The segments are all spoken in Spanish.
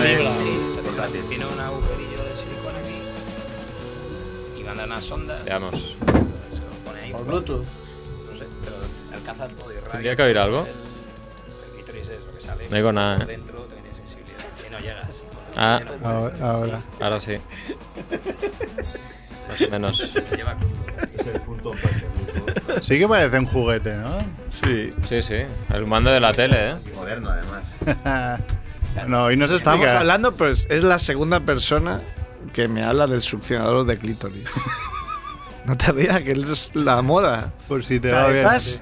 vibra. Sí, se portátil. Tiene un agujerillo de silicona aquí. Y manda unas sondas. Veamos. Se lo pone ahí. Por Bluetooth. No sé, pero alcanza todo y radio. ¿Tendría que oír algo? El, el clítoris es lo que sale. No oigo nada, ¿eh? dentro tiene sensibilidad. Y no llegas. Ah. Ahora, ahora. Ahora sí. Más o menos. Lleva es el punto. Sí que parece un juguete, ¿no? Sí. Sí, sí. El mando de la tele, ¿eh? Y moderno, además. no, hoy nos Estamos hablando, pues es la segunda persona que me habla del succionador de clítoris. no te rías, que es la moda. Por si te O sea, va bien. estás-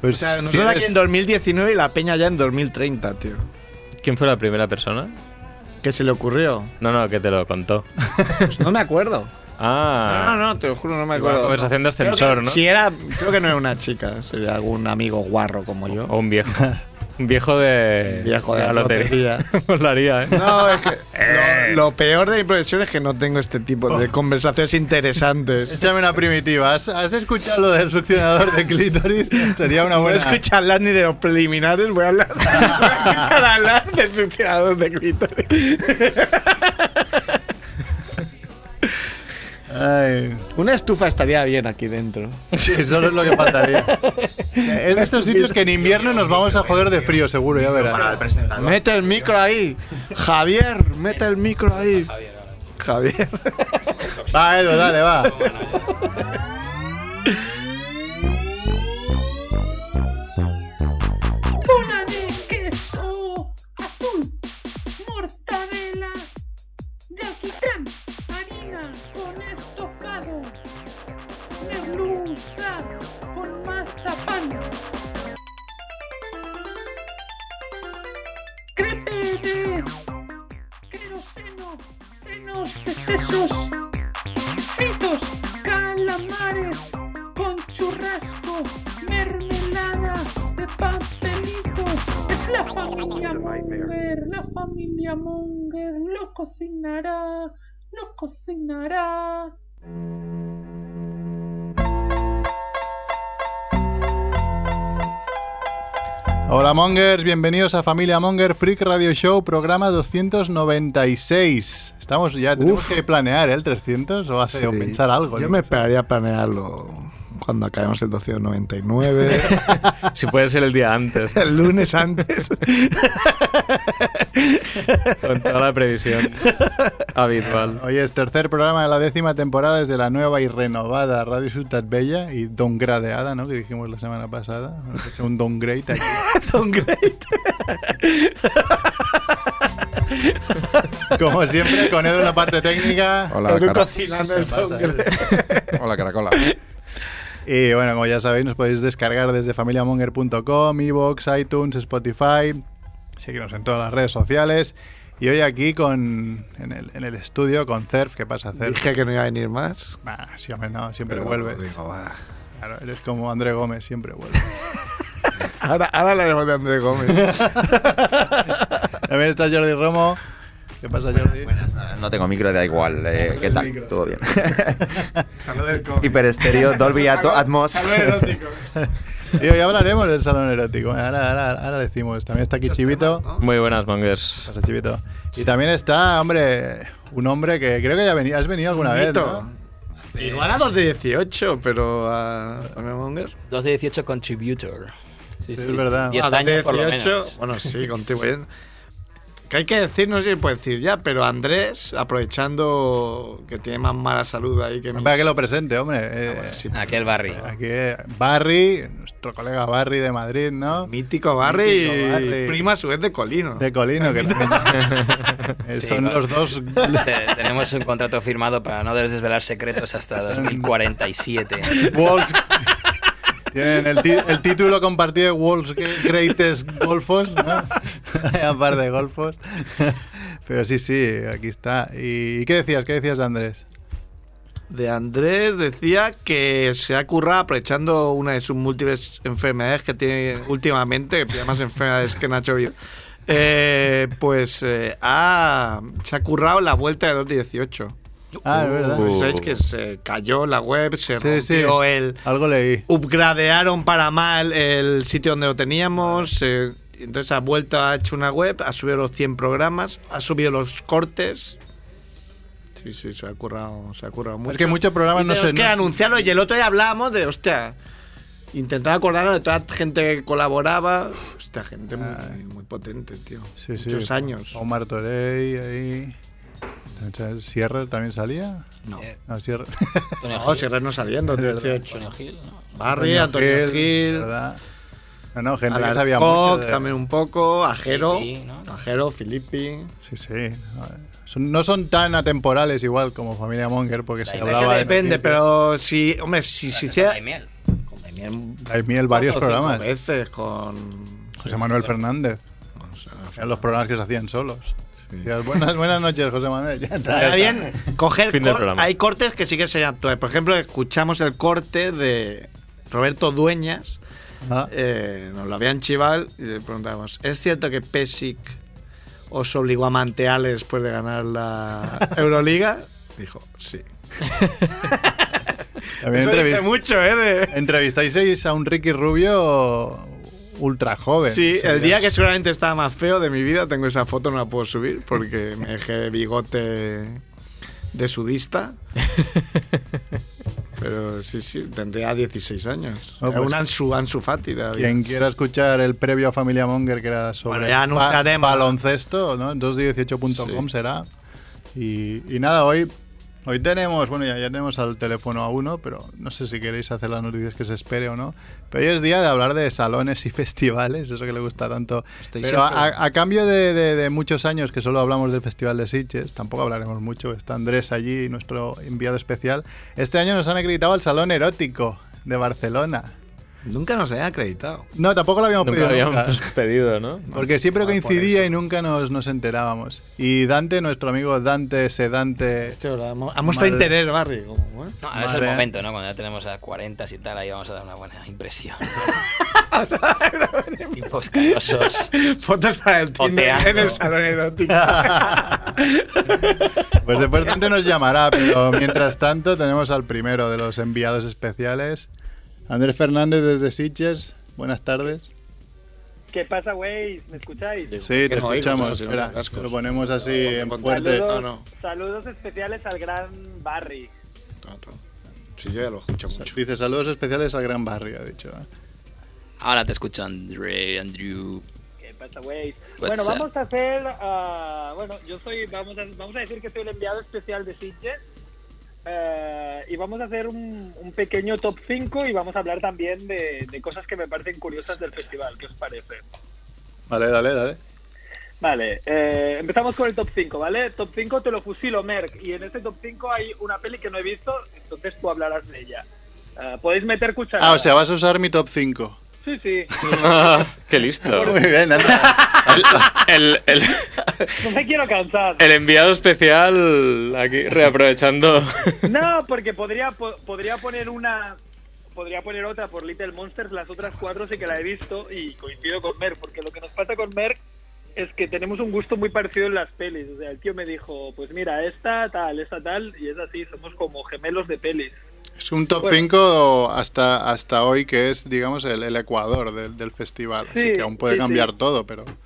Pues O sea, si nosotros aquí eres- en 2019 y la peña ya en 2030, tío. ¿Quién fue la primera persona? ¿Qué se le ocurrió? No, no, que te lo contó. Pues no me acuerdo. Ah. No, no, no, te lo juro, no me acuerdo. conversación de que- ascensor, ¿no? Si era, creo que no era una chica, sería algún amigo guarro como yo. O un viejo. Viejo de. Viejo de la lotería. Molaría, ¿eh? No, es que lo, lo peor de mi profesión es que no tengo este tipo de conversaciones interesantes. Échame una primitiva. ¿Has, has escuchado lo del succionador de clítoris? Sería una No voy a buena. escuchar hablar ni de los preliminares, voy a hablar, voy a escuchar hablar del succionador de clítoris. Ay, Una estufa estaría bien aquí dentro. sí, solo es lo que faltaría. Es de estos sitios que en invierno nos vamos a joder de frío, seguro, ya Para el verás. presentador. Mete el micro ahí. Javier, mete el micro ahí. Javier. Va, Edu, dale, va. de queso azul, mortadela de alquitrán, mazapán, crepe de queroseno, senos de sesos, fritos, calamares con churrasco, mermelada de pastelito. Es la familia Munger, la familia Munger lo cocinará, lo cocinará. Hola Mongers, bienvenidos a Familia Monger Freak Radio Show, programa 296. Estamos ya, tenemos Uf. que planear ¿eh? el 300 o, hacer, o pensar algo. Yo me esperaría a planearlo cuando acabemos el 299. Si puede ser el día antes. el lunes antes. Con toda la previsión habitual. Hoy es tercer programa de la décima temporada desde la nueva y renovada Radio Ciutat Bella y downgradeada, ¿no? Que dijimos la semana pasada. Hemos hecho un downgrade aquí. Don Great. Como siempre, con Edu en la parte técnica. Hola, Edu cara- cocinando el Don Great. Hola, Caracola. Y bueno, como ya sabéis, nos podéis descargar desde familiamonger.com, iVoox, iTunes, Spotify. Seguirnos en todas las redes sociales. Y hoy aquí con en el, en el estudio con Cerf. ¿Qué pasa, Cerf? Dije que no iba a venir más. Bah, sí, hombre, no, siempre Pero vuelve. digo. Claro, eres como André Gómez, siempre vuelve. Ahora, ahora hablaremos de Andrés Gómez. También está Jordi Romo. ¿Qué pasa, Jordi? Buenas, ah, no tengo micro, da igual. eh, ¿Qué tal? ¿Todo bien? Salud del COVID. Hiper estéreo, Dolby Ato- Atmos. Salud erótico. Y hoy hablaremos del salón erótico. Ahora, ahora, ahora decimos. También está aquí Chivito. Muy buenas, ¿Qué mongers. pasa, Chivito? Y también está, hombre, un hombre que creo que ya veni- has venido alguna vez. ¿no? Igual a los de 18, pero a, a Memonger. 2 de 18 contributor. Sí, Sí, es verdad. 10 A los de años por lo 18, menos. bueno, sí, contribuyendo. Que hay que decir, no sé si puede decir ya, pero Andrés, aprovechando que tiene más mala salud ahí que mis- Para que lo presente, hombre. Eh, sí, Aquel barrio. Aquí, eh, Barry, nuestro colega Barry de Madrid, ¿no? Mítico Barry Mítico y Barry. prima a su vez de Colino. De Colino, que también- Eh, Sí, son los dos. Te- tenemos un contrato firmado para no desvelar secretos hasta 2047. Wolves. Tienen el, el título compartido de Wolves Greatest Golfos, ¿no? Aparte de golfos. Pero sí, sí, aquí está. ¿Y qué decías? ¿Qué decías de Andrés? De Andrés decía que se ha currado aprovechando una de sus múltiples enfermedades que tiene últimamente, que más enfermedades que Nacho Vidal. Eh, pues eh, ha, se ha currado la vuelta de 218. Ah, es verdad. Pues sabéis que se cayó la web, se Sí, sí. rompió el... Algo leí. Upgradearon para mal el sitio donde lo teníamos. eh, entonces ha vuelto, ha hecho una web, ha subido los 100 programas, ha subido los cortes. Sí, sí, se ha currado, se ha currado mucho. Es que muchos programas Y no se- que no se- anunciarlo y el otro día hablábamos de, hostia, intentaba acordarnos de toda la gente que colaboraba. Hostia, gente muy, muy potente, tío. Sí, sí. Muchos años. Omar Torey ahí. Sierra también salía. No. Eh, No, Sierra. No, Gil. si no saliendo, 18. Antonio Gil, ¿no? Barry, Antonio Gil, ¿verdad? No, no, gente que sabía mucho. de- también un poco, Ajero, Filippi, ¿no? Ajero, Filippi. Sí, sí. No, son- tan atemporales igual como Familia Monger porque se Es que hablaba de depende, noticias. pero si, hombre, si se hiciera... Miel. Con Daimiel, Hay miel varios programas. veces con... José Manuel Fernández. o sea, Eran los programas que se hacían solos. Buenas, buenas noches, José Manuel. Ya está. Bien coger. Cor- hay cortes que sí que serían actuales. Por ejemplo, escuchamos el corte de Roberto Dueñas. Ah, eh, nos lo habían chivado y le preguntamos: ¿Es cierto que Pesic os obligó a mantearle después de ganar la Euroliga? Dijo: Sí. Eso dice mucho, ¿eh? de- entrevistasteis a un Ricky Rubio ultra joven. Sí, el día que seguramente estaba más feo de mi vida, tengo esa foto, no la puedo subir porque me dejé bigote de sudista. Pero sí, sí, tendría 16 años. Oh, Era pues- un Ansu, Ansu Fati de la vida. Quien quiera escuchar el previo a Familia Monger, que era sobre Bueno, baloncesto, ¿no? 218.com Sí. será. Y, y nada, hoy, hoy tenemos, bueno, ya, ya tenemos al teléfono a uno, pero no sé si queréis hacer las noticias que se espere o no. Pero hoy es día de hablar de salones y festivales, eso que le gusta tanto. Estoy pero a, a cambio de, de- de muchos años que solo hablamos del Festival de Sitges, tampoco hablaremos mucho, está Andrés allí, nuestro enviado especial. Este año nos han acreditado el Salón Erótico de Barcelona. Nunca nos había acreditado. No, tampoco lo habíamos Nunca pedido habíamos nunca. pedido, ¿no? Porque siempre Ah, coincidía y nunca nos, nos enterábamos. Y Dante, nuestro amigo Dante Sedante. Ha mostrado Madre. interés, Barry. como, ¿eh? No, ahora es el momento, ¿no? Cuando ya tenemos a 40 y tal, ahí vamos a dar una buena impresión. Tipos canosos. Fotos para el Tinder en el salón erótico. Pues después Dante nos llamará, pero mientras tanto tenemos al primero de los enviados especiales, Andrés Fernández desde Sitges. Buenas tardes. ¿Qué pasa, güey? ¿Me escucháis? Sí, te no escuchamos. Espera, lo ponemos así en fuerte. No, Saludos, no. saludos especiales al gran Barry. No, no. Sí, yo ya lo escucho mucho. Dice saludos especiales al Gran Barrio, ha dicho. ¿eh? Ahora te escucho, André, Andrew. ¿Qué pasa, güey? Bueno, up? vamos a hacer... ah, bueno, yo soy... Vamos a, vamos a decir que soy el enviado especial de Sitges. Eh, y vamos a hacer un, un pequeño top 5 y vamos a hablar también de, de cosas que me parecen curiosas del festival. ¿Qué os parece? Vale, dale, dale. Vale, eh, empezamos con el top 5, ¿vale? Top 5 te lo fusilo, Merck. Y en este top 5 hay una peli que no he visto, entonces tú hablarás de ella. Ah, Podéis meter cuchara. Ah, o sea, vas a usar mi top 5. Sí, sí. ¡Qué listo! Muy bien, anda. El, el- el- No me quiero cansar. el enviado especial aquí reaprovechando. No, porque podría, po- podría poner una... Podría poner otra por Little Monsters, las otras cuatro sí que la he visto y coincido con Merck, porque lo que nos pasa con Merck es que tenemos un gusto muy parecido en las pelis. O sea, el tío me dijo, pues mira, esta tal, esta tal, y es así, somos como gemelos de pelis. Es un top Bueno. 5 hasta, hasta hoy, que es, digamos, el, el ecuador del, del festival. Así Sí, que aún puede sí, cambiar sí. todo, pero... pero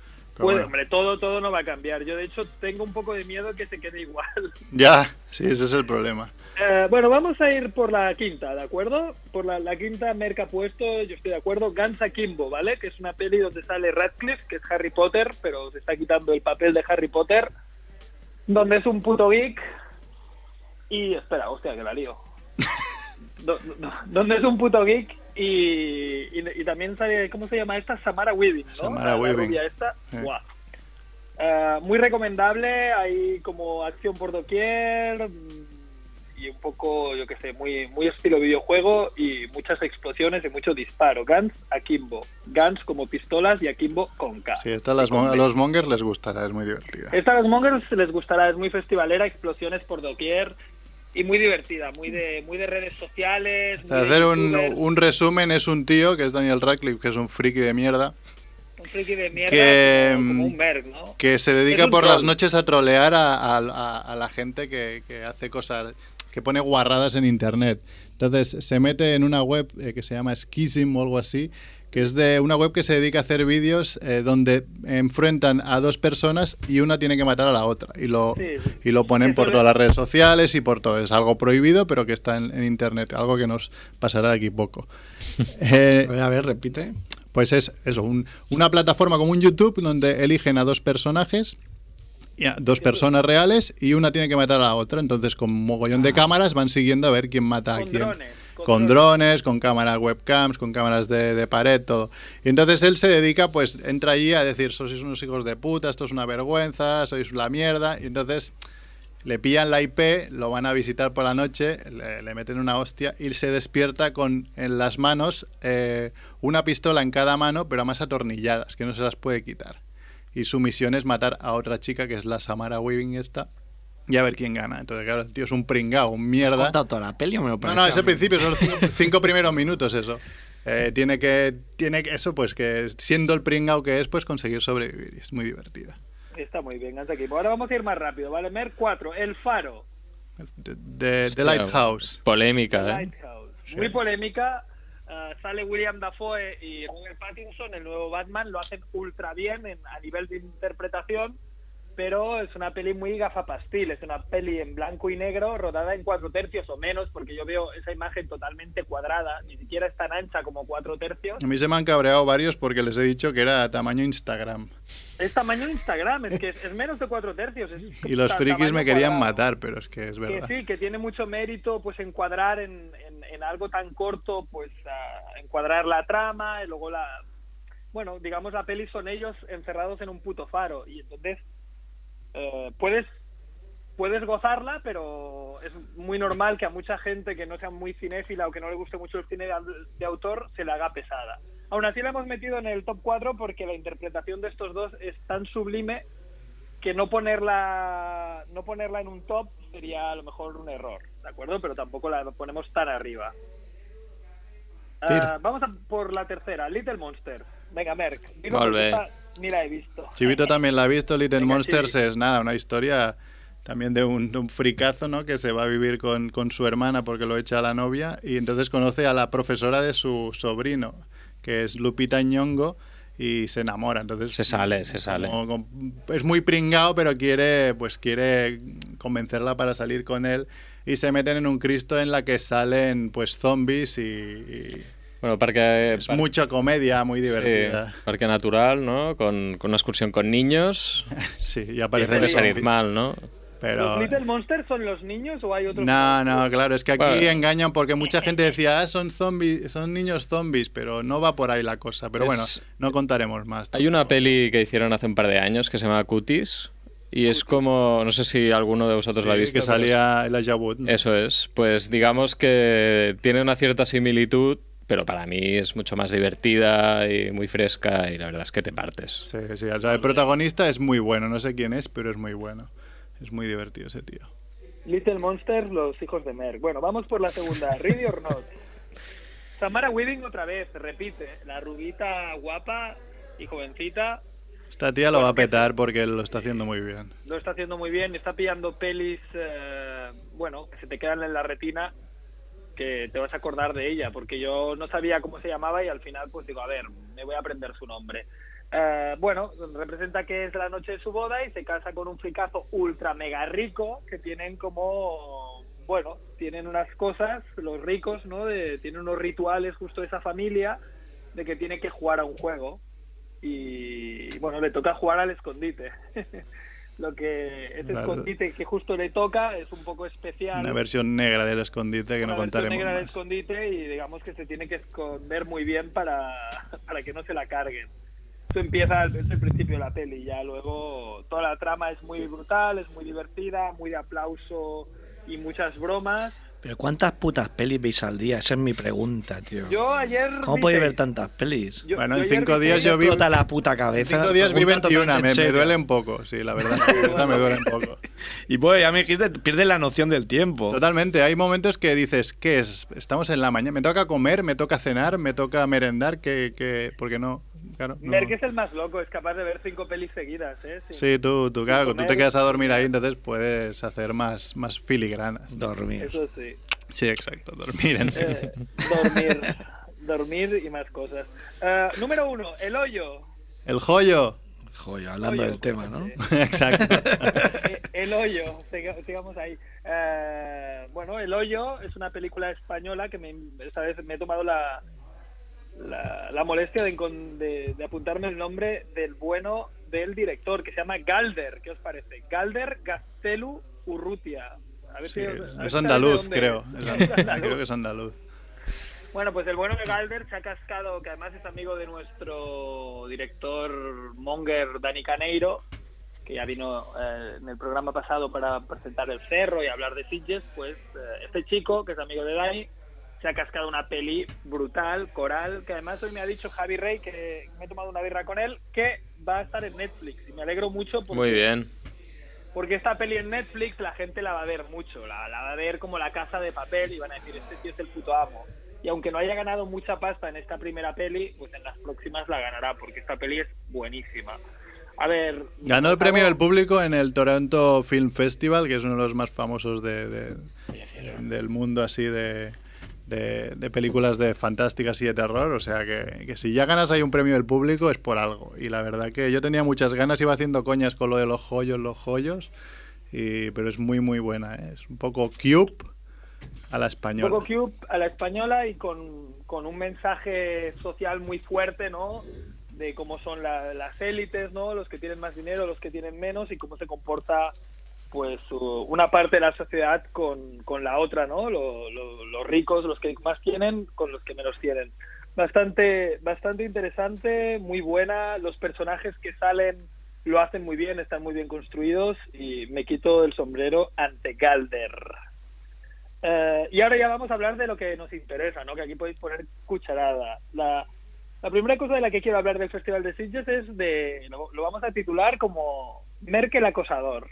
bueno. hombre, todo, todo no va a cambiar. Yo, de hecho, tengo un poco de miedo que se quede igual. Ya, sí, ese es el problema. Eh, bueno, vamos a ir por la quinta, ¿de acuerdo? Por la, la quinta Merck ha puesto, yo estoy de acuerdo, Guns Akimbo, ¿vale? Que es una peli donde sale Radcliffe, que es Harry Potter, pero se está quitando el papel de Harry Potter, donde es un puto geek y... Espera, hostia, que la lío. Do- do- donde es un puto geek y, y, y también sale, ¿cómo se llama esta? Samara Weaving, ¿no? Samara La- Weaving. esta. Sí. Eh, muy recomendable, hay como acción por doquier mm, y un poco, yo que sé, muy muy estilo videojuego y muchas explosiones y mucho disparo. Guns Akimbo. Guns como pistolas y Akimbo con K. Sí, esta a las mon- a los mongers les gustará, es muy divertida. Esta a los mongers les gustará, es muy festivalera, explosiones por doquier y muy divertida, muy de muy de redes sociales. muy de hacer un, un resumen, es un tío, que es Daniel Radcliffe, que es un friki de mierda, un friki de mierda que, como, como mm, un merc, ¿no? que se dedica un por las noches a trolear a, a- a- a la gente que, que hace cosas, que pone guarradas en internet. Entonces se mete en una web eh, que se llama Schism o algo así, que es de una web que se dedica a hacer vídeos eh, donde enfrentan a dos personas y una tiene que matar a la otra. Y lo, Sí, sí. y lo ponen por todas las redes sociales y por todo. Es algo prohibido, pero que está en, en internet, algo que nos pasará de aquí poco. Eh, A ver, repite. pues es eso, un- una plataforma como un YouTube donde eligen a dos personajes, dos personas reales, y una tiene que matar a la otra. Entonces, con mogollón de cámaras van siguiendo a ver quién mata a quién. drones, con drones, con cámaras webcams, con cámaras de, de pared, todo. Y entonces él se dedica, pues, entra allí a decir, sois unos hijos de puta, esto es una vergüenza, sois la mierda. Y entonces le pillan la IP, lo van a visitar por la noche, le, le meten una hostia y se despierta con en las manos eh, una pistola en cada mano, pero más atornilladas, que no se las puede quitar. Y su misión es matar a otra chica, que es la Samara Weaving esta, y a ver quién gana. Entonces, claro, el tío es un pringao, un ¿Has mierda. contado toda la peli o me lo No, no, a es el principio, son los cinco, cinco primeros minutos eso. Eh, tiene que, tiene que, eso, pues que siendo el pringao que es, pues conseguir sobrevivir. Y es muy divertida. Está muy bien, Gansa Equipo. Ahora vamos a ir más rápido, ¿vale? Mer 4, El Faro. De, de- Hostia, The Lighthouse. Polémica, ¿eh? Lighthouse. Muy polémica. ah, sale William Dafoe y Robert Pattinson, el nuevo Batman, lo hacen ultra bien en- a nivel de interpretación, pero es una peli muy gafapastil, es una peli en blanco y negro, rodada en cuatro tercios o menos, porque yo veo esa imagen totalmente cuadrada, ni siquiera es tan ancha como cuatro tercios. A mí se me han cabreado varios porque les he dicho que era tamaño Instagram. Es tamaño Instagram, es que es, es menos de cuatro tercios. es Y los frikis me querían cuadrado. matar, pero es que es que verdad. sí, que tiene mucho mérito pues encuadrar en, en- en algo tan corto, pues encuadrar la trama y luego la... Bueno, digamos la peli son ellos encerrados en un puto faro y entonces eh, puedes puedes gozarla, pero es muy normal que a mucha gente que no sea muy cinéfila o que no le guste mucho el cine de, de autor se le haga pesada. Aún así la hemos metido en el top 4 porque la interpretación de estos dos es tan sublime que no ponerla no ponerla en un top sería a lo mejor un error, ¿de acuerdo? Pero tampoco la ponemos tan arriba. Ah, vamos a por la tercera, Little Monster. Venga, Merck. dilo Ni la he visto. Chivito también la ha visto, Little Venga, Monsters es nada, una historia también de un, de un fricazo, ¿no? Que se va a vivir con, con su hermana porque lo echa a la novia y entonces conoce a la profesora de su sobrino, que es Lupita Ñongo, y se enamora. Entonces Se sale, se sale. como- como- es muy pringao, pero quiere, pues quiere convencerla para salir con él y se meten en un Cristo en la que salen pues zombies y, y Bueno, perquè... es mucha comedia, muy divertida. Sí, perquè natural, no? Con, con una excursión con niños. Sí, y Y aparecen puede salir mal, ¿no? Pero ¿Los Little Monsters son los niños o hay otros? No, no, claro, es que aquí Bueno. engañan porque mucha gente decía, ah, son zombies, son niños zombies, pero no va por ahí la cosa. Pero Es- bueno, no contaremos más. Hay una peli que hicieron hace un par de años que se llama Cuties. Y es como, no sé si alguno de vosotros Sí, la ha visto. que salía Elijah Wood. ¿no? Eso es. Pues digamos que tiene una cierta similitud, pero para mí es mucho más divertida y muy fresca y la verdad es que te partes. Sí, sí, o sea, el protagonista es muy bueno, no sé quién es, pero es muy bueno. Es muy divertido ese tío. Little Monsters, los hijos de Merck. Bueno, vamos por la segunda. Ready or not. Samara Weaving otra vez, repite. La rubita guapa y jovencita Esta tía lo va a petar porque lo está haciendo muy bien. lo está haciendo muy bien. Está pillando pelis, eh, bueno, que se te quedan en la retina que te vas a acordar de ella, porque yo no sabía cómo se llamaba y al final pues digo, a ver, me voy a aprender su nombre. Eh, bueno, representa que es la noche de su boda y se casa con un fricazo ultra mega rico que tienen como, bueno, tienen unas cosas, los ricos, ¿no? De, tienen unos rituales justo de esa familia de que tiene que jugar a un juego y bueno, le toca jugar al escondite. Lo que ese Claro. escondite que justo le toca es un poco especial Una versión negra del escondite que una no versión contaremos negra del escondite y digamos que se tiene que esconder muy bien para, para que no se la carguen. Esto empieza desde el principio de la peli, ya luego toda la trama es muy brutal, es muy divertida, muy de aplauso y muchas bromas. Pero ¿cuántas putas pelis veis al día? Esa es mi pregunta, tío. Yo ayer... ¿Cómo podéis ver tantas pelis? Yo- Bueno, yo en cinco días yo vi- la puta En cabeza. cinco días vi Pregunta 21, totalmente me, en me serio. duele un poco, sí, la verdad, la verdad me duele un poco. Y pues ya me dijiste, pierdes la noción del tiempo. Totalmente, hay momentos que dices, ¿qué es? Estamos en la mañana, me toca comer, me toca cenar, me toca merendar, que, que porque no, claro. no. Merck es el más loco, es capaz de ver cinco pelis seguidas, ¿eh? Sin- Sí, tú, tú, claro, tú te quedas a dormir ahí, entonces puedes hacer más, más filigranas. Dormir. Eso sí. Sí, exacto, dormir en Eh, dormir. dormir y más cosas. Eh, número uno, El Hoyo. El joyo. Joder, hablando Hoyo, del tema, ¿no? Exacto. Eh, El Hoyo, siga- sigamos ahí. Eh, bueno, El Hoyo es una película española que me, esta vez me he tomado la, la, la molestia de, encon- de- de apuntarme el nombre del bueno del director, que se llama Galder. ¿Qué os parece? Galder Gaztelu Urrutia. A ver Sí, si os- es andaluz, creo. dónde Es es. and- andaluz. Creo que es andaluz. Bueno, pues el bueno de Galder se ha cascado, que además es amigo de nuestro director Monger, Dani Caneiro, que ya vino eh, en el programa pasado para presentar El Cerro y hablar de Sitges, pues eh, este chico, que es amigo de Dani, se ha cascado una peli brutal, coral, que además hoy me ha dicho Javi Rey, que me he tomado una birra con él, que va a estar en Netflix. Y me alegro mucho porque, Muy bien. porque esta peli en Netflix la gente la va a ver mucho, la, la va a ver como la casa de papel y van a decir, este tío es el puto amo. Y aunque no haya ganado mucha pasta en esta primera peli, pues en las próximas la ganará, porque esta peli es buenísima. A ver... Ganó el premio del público en el Toronto Film Festival, que es uno de los más famosos de, de- del mundo así de, de, de películas de fantásticas y de terror. O sea que, que si ya ganas ahí un premio del público es por algo. Y la verdad que yo tenía muchas ganas, iba haciendo coñas con lo de los joyos, los joyos. Y, pero es muy, muy buena. ¿eh? Es un poco cube a la Un española. poco cube a la española y con, con un mensaje social muy fuerte, ¿no? De cómo son la- las élites, ¿no? Los que tienen más dinero, los que tienen menos y cómo se comporta pues una parte de la sociedad con, con la otra, ¿no? Lo- lo- los ricos, los que más tienen, con los que menos tienen. Bastante, bastante interesante, muy buena. Los personajes que salen lo hacen muy bien, están muy bien construidos y me quito el sombrero ante Galder. Eh, y ahora ya vamos a hablar de lo que nos interesa, ¿no? Que aquí podéis poner cucharada. La, la primera cosa de la que quiero hablar del Festival de Sitges es de... Lo vamos a titular como Merkel acosador.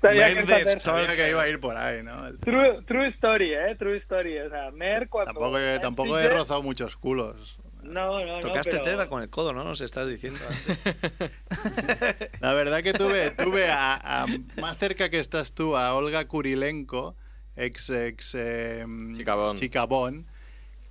Sabía que esa- Sabía que iba a ir por ahí, ¿no? True, true story, ¿eh? True story. O sea, Mer cuando... Tampoco, he- tampoco he rozado muchos culos. No, no, no. Tocaste pero- tela con el codo, ¿no? Nos estás diciendo. antes. La verdad que tuve, tuve a, a- más cerca que estás tú a Olga Kurilenko, ex, ex eh, Chicabón. Chicabón,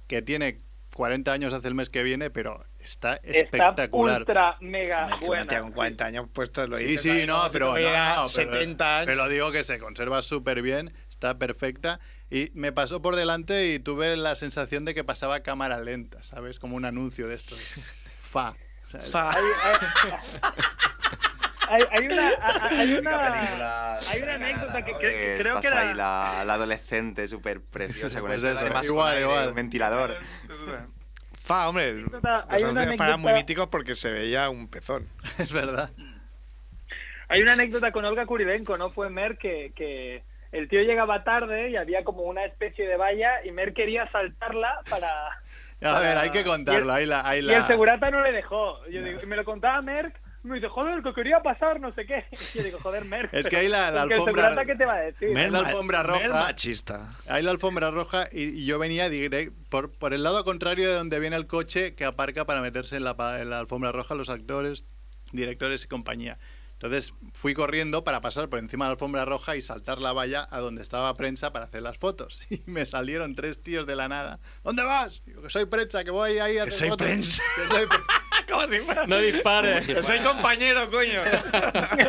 que tiene 40 años hace el mes que viene, pero está Está espectacular. ultra mega Es que buena. con 40 años puestos lo Sí, sí, no, pero, no, no, pero- 70 años. pero digo que se conserva súper bien, está perfecta. Y me pasó por delante y tuve la sensación de que pasaba a cámara lenta, ¿sabes? Como un anuncio de estos. Fa. Fa. Hay, hay- una, hay una, hay una anécdota que, que- Eh, creo que pasa era... ahí la, la adolescente súper preciosa con Pues el eso, además igual, igual. un ventilador. Fa, hombre. Los hay una muy anécdota- míticos porque se veía un pezón. Es verdad. Hay una anécdota con Olga Kurilenko, ¿no? Fue Mer que, que el tío llegaba tarde y había como una especie de valla y Mer quería saltarla para... A ver, hay que contarlo. Ahí la, ahí Y la... el segurata no le dejó. Yo digo, y me lo contaba Merck, me dice, joder, que quería pasar, no sé qué. Y yo digo, joder, Merck. Es que ahí la- la alfombra- ¿qué te va a decir? Mer- la alfombra roja. Mer machista. Hay la alfombra roja y, y yo venía direct, por, por el lado contrario de donde viene el coche que aparca para meterse en la, pa- en la alfombra roja los actores, directores y compañía. Entonces fui corriendo para pasar por encima de la alfombra roja y saltar la valla a donde estaba prensa para hacer las fotos. Y me salieron tres tíos de la nada. ¿Dónde vas? Digo, que soy prensa, que voy ahí a Que hacer soy fotos". prensa. Que soy pre- Como si fuera- No dispares. Soy compañero, coño.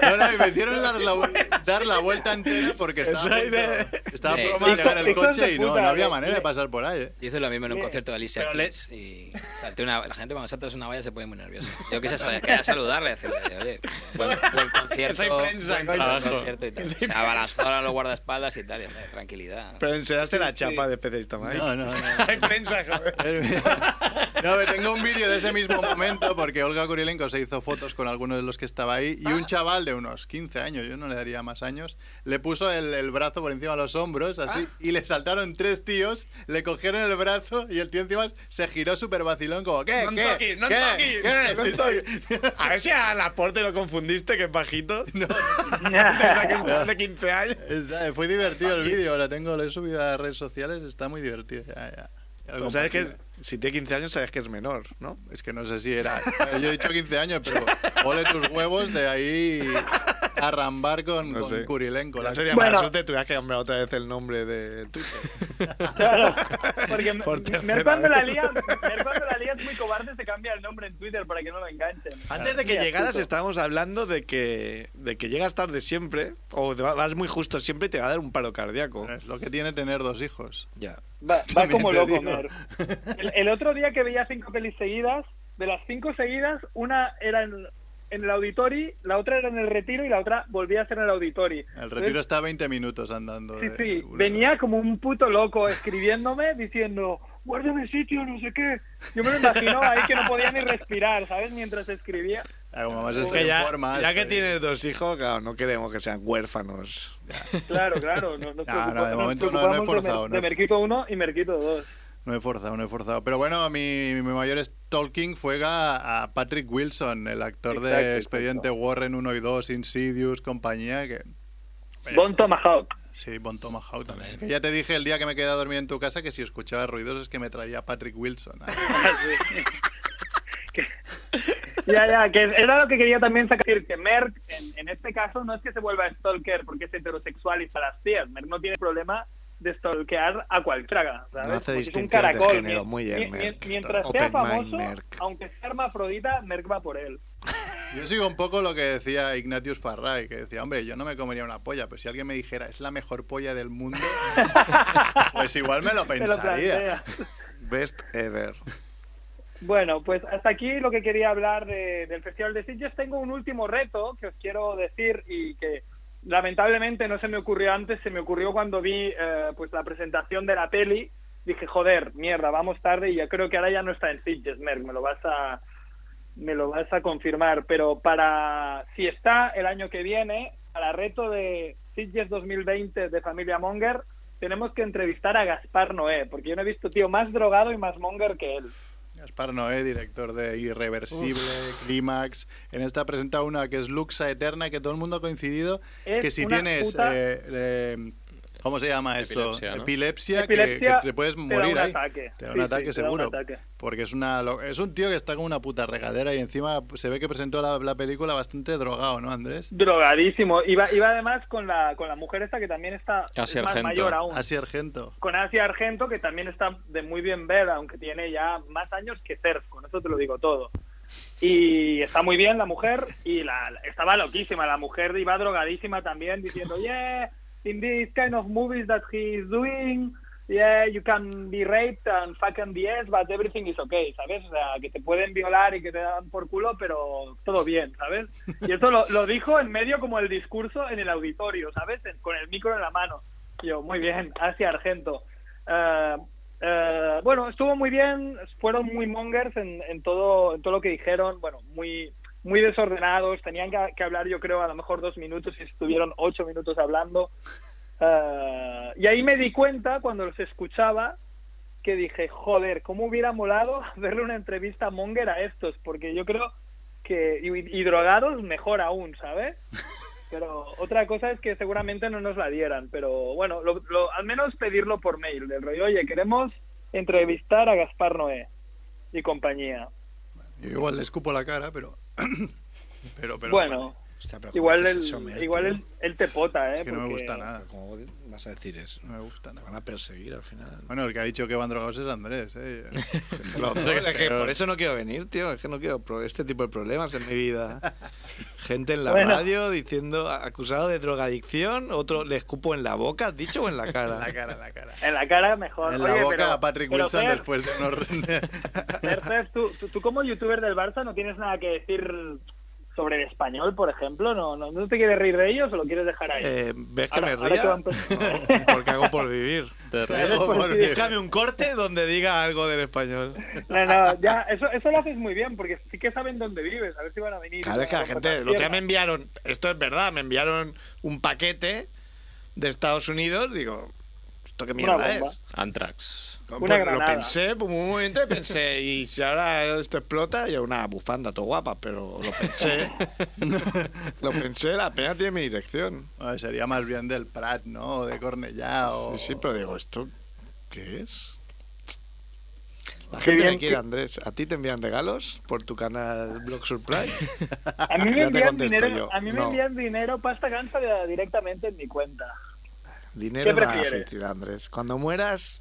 No, no, y me hicieron dar la, dar la vuelta entera porque estaba, a de- estaba Sí. a llegar el coche y no, puta, no había le- manera de pasar por ahí. ¿eh? Yo hice lo mismo en un concierto de Alicia le- Keys y salté una, la gente cuando saltas una valla se pone muy nerviosa. Yo quise saludarle, decirle, oye, buen, buen concierto, Soy prensa, buen, concierto y tal. Se abalanzaron los guardaespaldas y tal, y, hombre, tranquilidad. Pero enseñaste la chapa de peces Tomás. No, no, no. Hay prensa, joder. No, tengo un vídeo de ese mismo momento porque Olga Kurilenko se hizo fotos con algunos de los que estaba ahí y un chaval de unos 15 años, yo no le daría más años, le puso el, el brazo por encima de los hombros así y le saltaron tres tíos, le cogieron el brazo y el tío encima se giró súper vacilón como ¿qué? No ¿Qué? toquis, no ¿Qué? toquis, ¿Qué? no Sí, toquis. sí. A ver si a Laporte lo confundiste, que es bajito. No. Tendrá que un chaval de 15 años. Está- fue divertido el vídeo, lo tengo, lo he subido a las redes sociales, está muy divertido. Ya, ya. Ya lo Pues sabes que. Si tiene 15 años, sabes que es menor, ¿no? Es que no sé si era. Yo he dicho 15 años, pero ole tus huevos de ahí. Arrambar con, No. Ya La- sería Bueno. mala suerte tuvieras que cambiar otra vez el nombre de Twitter. Claro, porque Por Mer cuando la lía, cuando la lía es muy cobarde, se cambia el nombre en Twitter para que no lo enganchen. Antes de que llegaras estábamos hablando de que, de que llegas tarde siempre, o vas muy justo siempre y te va a dar un paro cardíaco. Es lo que tiene tener dos hijos. Ya. Va, como loco. Mer. El, el otro día que veía cinco pelis seguidas, de las cinco seguidas, una era en, el auditori, la otra era en el retiro y la otra volvía a ser en el auditori. El retiro está a 20 minutos andando. Sí, de- sí, venía como un puto loco escribiéndome diciendo, guárdame sitio, no sé qué. Yo me lo imagino ahí que no podía ni respirar, ¿sabes? Mientras escribía. Ah, como más Es que ya, ya que tienes dos hijos, claro, no queremos que sean huérfanos. Claro, claro. Nos, nos No, no, de preocupa- nos momento no- no he preocupamos de forzado, Mer- no de Merquito 1 y Merquito 2. No he forzado, no he forzado. Pero bueno, mi, mi mayor stalking fue a, a Patrick Wilson, el actor Exacto, de Expediente Warren 1 y 2, Insidious, compañía, que... Bon Tomahawk. Sí, Bon Tomahawk también. Que ya te dije el día que me quedé a dormir en tu casa que si escuchaba ruidos es que me traía Patrick Wilson. Que- ya, ya, que era lo que quería también sacar, decir que Merck, en, en este caso, no es que se vuelva stalker porque es heterosexual y para las tías. Merck no tiene problema de stalkear a cualquiera, ¿sabes? No hace Porque es un caracol. género, Mi- muy bien, mi- mi- Merck. Mientras sea famoso, aunque sea hermafrodita, Merck va por él. Yo sigo un poco lo que decía Ignatius Farray, que decía, hombre, yo no me comería una polla, pero si alguien me dijera, es la mejor polla del mundo, pues igual me lo pensaría. Best ever. Bueno, pues hasta aquí lo que quería hablar de- del Festival de Sitges. Tengo un último reto que os quiero decir y que lamentablemente no se me ocurrió antes, se me ocurrió cuando vi eh, pues la presentación de la peli. Dije, joder, mierda, vamos tarde y ya creo que ahora ya no está en Sitges, Merck, me lo vas a me lo vas a confirmar, pero para si está el año que viene, para reto de Sitges 2020 de Familia Monger, tenemos que entrevistar a Gaspar Noé, porque yo no he visto tío más drogado y más monger que él. Gaspar Noé, director de Irreversible, Clímax. En esta presenta una que es Luxa Eterna, que todo el mundo ha coincidido. Es que si tienes. puta- eh, eh, ¿Cómo se llama eso? Epilepsia, ¿no? Epilepsia, que- Epilepsia que, te puedes te da morir un ahí. ataque. Te da un sí, ataque un seguro. ataque. Porque es una es un tío que está con una puta regadera y encima se ve que presentó la, la película bastante drogado, ¿no, Andrés? Drogadísimo. Iba, iba además con la, con la mujer esta que también está es Asia más mayor aún. Así Argento. Con Asia Argento, que también está de muy bien ver, aunque tiene ya más años que Cerf, con eso te lo digo todo. Y está muy bien la mujer, y la, la- estaba loquísima, la mujer iba drogadísima también, diciendo, yeah, in this kind of movies that he is doing, yeah, you can be raped and fucking BS, but everything is okay, ¿sabes? O sea, que te pueden violar y que te dan por culo, pero todo bien, ¿sabes? Y eso lo, lo dijo en medio como el discurso en el auditorio, ¿sabes? Con el micro en la mano. Yo, muy bien, Asia Argento. Eh, eh, bueno, estuvo muy bien, fueron muy mongers en, en todo en todo lo que dijeron, bueno, muy muy desordenados, tenían que, hablar yo creo a lo mejor dos minutos y estuvieron ocho minutos hablando. Eh, y ahí me di cuenta cuando los escuchaba que dije, joder, ¿cómo hubiera molado hacerle una entrevista a Monger a estos? Porque yo creo que, y, y drogados mejor aún, ¿sabes? Pero otra cosa es que seguramente no nos la dieran, pero bueno, lo- lo- al menos pedirlo por mail, del rollo, oye, queremos entrevistar a Gaspar Noé y compañía. Yo igual le escupo la cara, pero. pero, pero bueno, Hostia, pero igual, ¿cómo él, dices eso, Mer, igual te pota, ¿eh? Es que no me gusta nada. ¿Cómo vas a decir eso? No me gusta Te nada. van a perseguir al final. Bueno, el que ha dicho que van drogados es Andrés, ¿eh? Lo- es que por eso no quiero venir, tío. Es que no quiero este tipo de problemas en mi vida. Gente en la Bueno. radio diciendo acusado de drogadicción, otro le escupo en la boca, ¿has dicho o en la cara? En la cara, en la cara. En la cara mejor. En la boca pero- a Patrick pero, Wilson Fer, después de unos... Fer, Fer, tú, tú- tú como youtuber del Barça no tienes nada que decir sobre el español, por ejemplo, ¿no, no, no te quieres reír de ellos o lo quieres dejar ahí? Eh, ¿Ves que Ahora- me ría? que porque hago por vivir. Te. Déjame un corte donde diga algo del español. No, no, ya, eso, eso lo haces muy bien, porque sí que saben dónde vives, a ver si van a venir. Claro, es que la a gente, lo que me enviaron, esto es verdad, me enviaron un paquete de Estados Unidos, digo, ¿esto qué mierda es? Anthrax. Pues lo pensé, por un momento pensé, y si ahora esto explota, y una bufanda todo guapa, pero lo pensé. lo pensé, la pena tiene mi dirección. Bueno, sería más bien del Prat, ¿no? O de Cornellá o... Sí, sí, pero digo, ¿esto qué es? La Qué gente bien quiere, Andrés. ¿A ti te envían regalos por tu canal Blog Surprise? A mí me Ya envían dinero, yo. a mí me No. envían dinero pasta gansa directamente en mi cuenta. Dinero ¿Qué prefieres? felicidad, Andrés. Cuando mueras,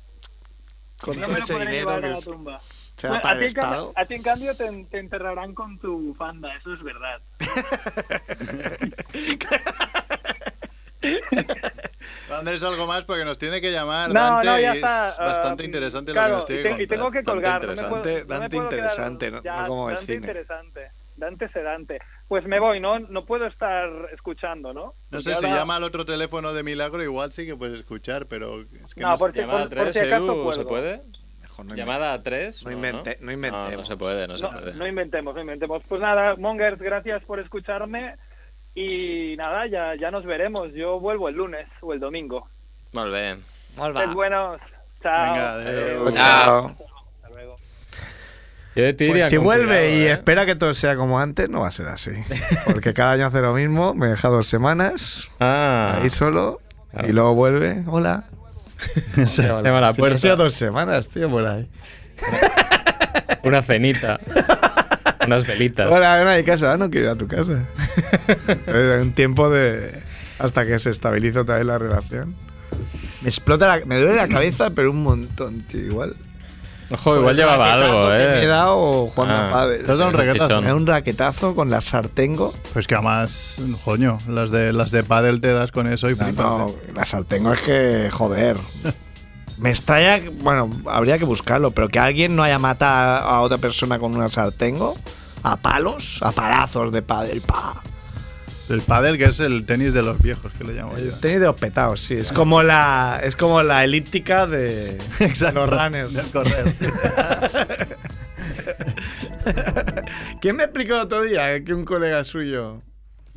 con No todo ese dinero llevar que a la es- se Bueno, para a, ti en cambio, Estado. a ti, en cambio, te, te enterrarán con tu bufanda, eso es verdad. Andrés, algo más porque nos tiene que llamar No, Dante no, ya y está. es bastante ah, interesante claro, lo que nos tiene y, que contar. y tengo que colgar. No me puedo, Dante- no me puedo quedar- interesante, no- ya, no como el Dante cine. interesante. Dante sedante. Pues me voy, ¿no? No puedo estar escuchando, ¿no? No sé, si ahora- llama al otro teléfono de Milagro, igual sí que puedes escuchar, pero es que No, no, por si, por, por 3, si acaso Edu, ¿se puede? Mejor no ¿Llamada a 3? No invente- no inventemos. No, no se puede, no se No, puede. no inventemos, no inventemos. Pues nada, Mongers, gracias por escucharme. Y nada, ya, ya nos veremos. Yo vuelvo el lunes o el domingo. Molt bé. Molt Sed buenos. Chao. Venga, Chao. Yo te diría Pues si vuelve y ¿eh? espera que todo sea como antes, no va a ser así. Porque cada año hace lo mismo, me deja dos semanas Ah, ahí solo Claro. y luego vuelve. Hola. se llama la puerta. dos semanas, tío, por ahí. Una cenita. Unas velitas. Hola, ven a mi casa. Ah, no quiero ir a tu casa. Es un tiempo de... Hasta que se estabilice otra vez la relación. Me explota la... Me duele la cabeza, pero un montón, tío. Igual. Ojo, igual llevaba algo, Raquetazo que Me he eh. dado jugando Ah. a pádel. ¿Te has dado un raquetazo? Un raquetazo con la sartengo. Pues que además, coño, las de las de pádel te das con eso y No, no, ¿eh? la sartengo es que, joder. Me extraña, bueno, habría que buscarlo, pero que alguien no haya matado a otra persona con una sartengo, a palos, a palazos de pádel, pa. El pádel que es el tenis de los viejos, que le llamo yo. El tenis de los petados, sí. Es como la, es como la elíptica de Exacto, los runners. del correr. ¿Quién me explicó el otro día que un colega suyo...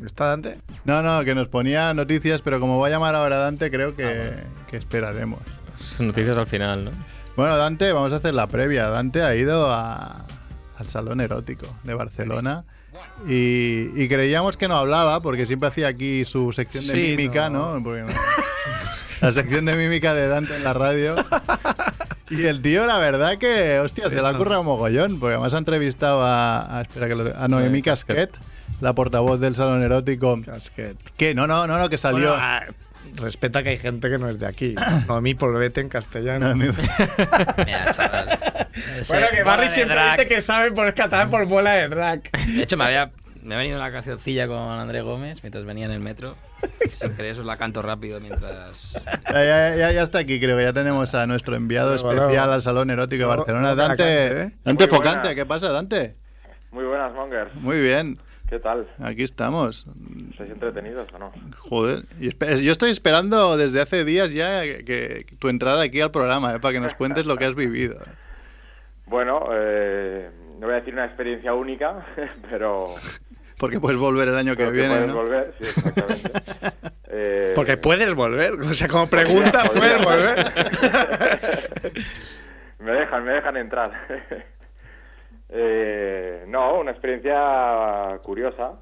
¿Está Dante? No, no, que nos ponía noticias, pero como va a llamar ahora Dante, creo que, que esperaremos. Noticias al final, ¿no? Bueno, Dante, vamos a hacer la previa. Dante ha ido a- al Salón Erótico de Barcelona y, y creíamos que no hablaba porque siempre hacía aquí su sección de Sí, mímica, no. ¿no? Porque no- la sección de mímica de Dante en la radio. Y el tío, la verdad que, hostia, se le ha no. ocurrido mogollón, porque además ha entrevistado a, a- espera que lo- a Noemí Casquet, la portavoz del Salón Erótico. Casquet. Que no, no, no, no, que salió. Bueno, ah, respeta que hay gente que no es de aquí. Noemí Polvete en castellano. Noemí- Mira, chaval. Bueno, que Barry siempre dice que sabe por catalán por bola de drag. De hecho, me había me ha venido una cancioncilla con André Gómez mientras venía en el metro. Si queréis os la canto rápido mientras... Ya, ya, ya, ya está aquí, creo que ya tenemos a nuestro enviado Luego, especial luego. al Salón Erótico de Barcelona, Dante. ¿eh? Dante. Focante, ¿qué pasa, Dante? Muy buenas, Monger. Muy bien, ¿Qué tal? aquí estamos. ¿Sois entretenidos o no? Joder, yo estoy esperando desde hace días ya que, que tu entrada aquí al programa, eh, para que nos cuentes lo que has vivido. Bueno, eh, no voy a decir una experiencia única, pero... Porque puedes volver el año que viene, puedes ¿no? volver, sí, exactamente. Eh, Porque puedes volver. O sea, como pregunta, podría, puedes podría. volver. me dejan, me dejan entrar. Eh, no, una experiencia curiosa.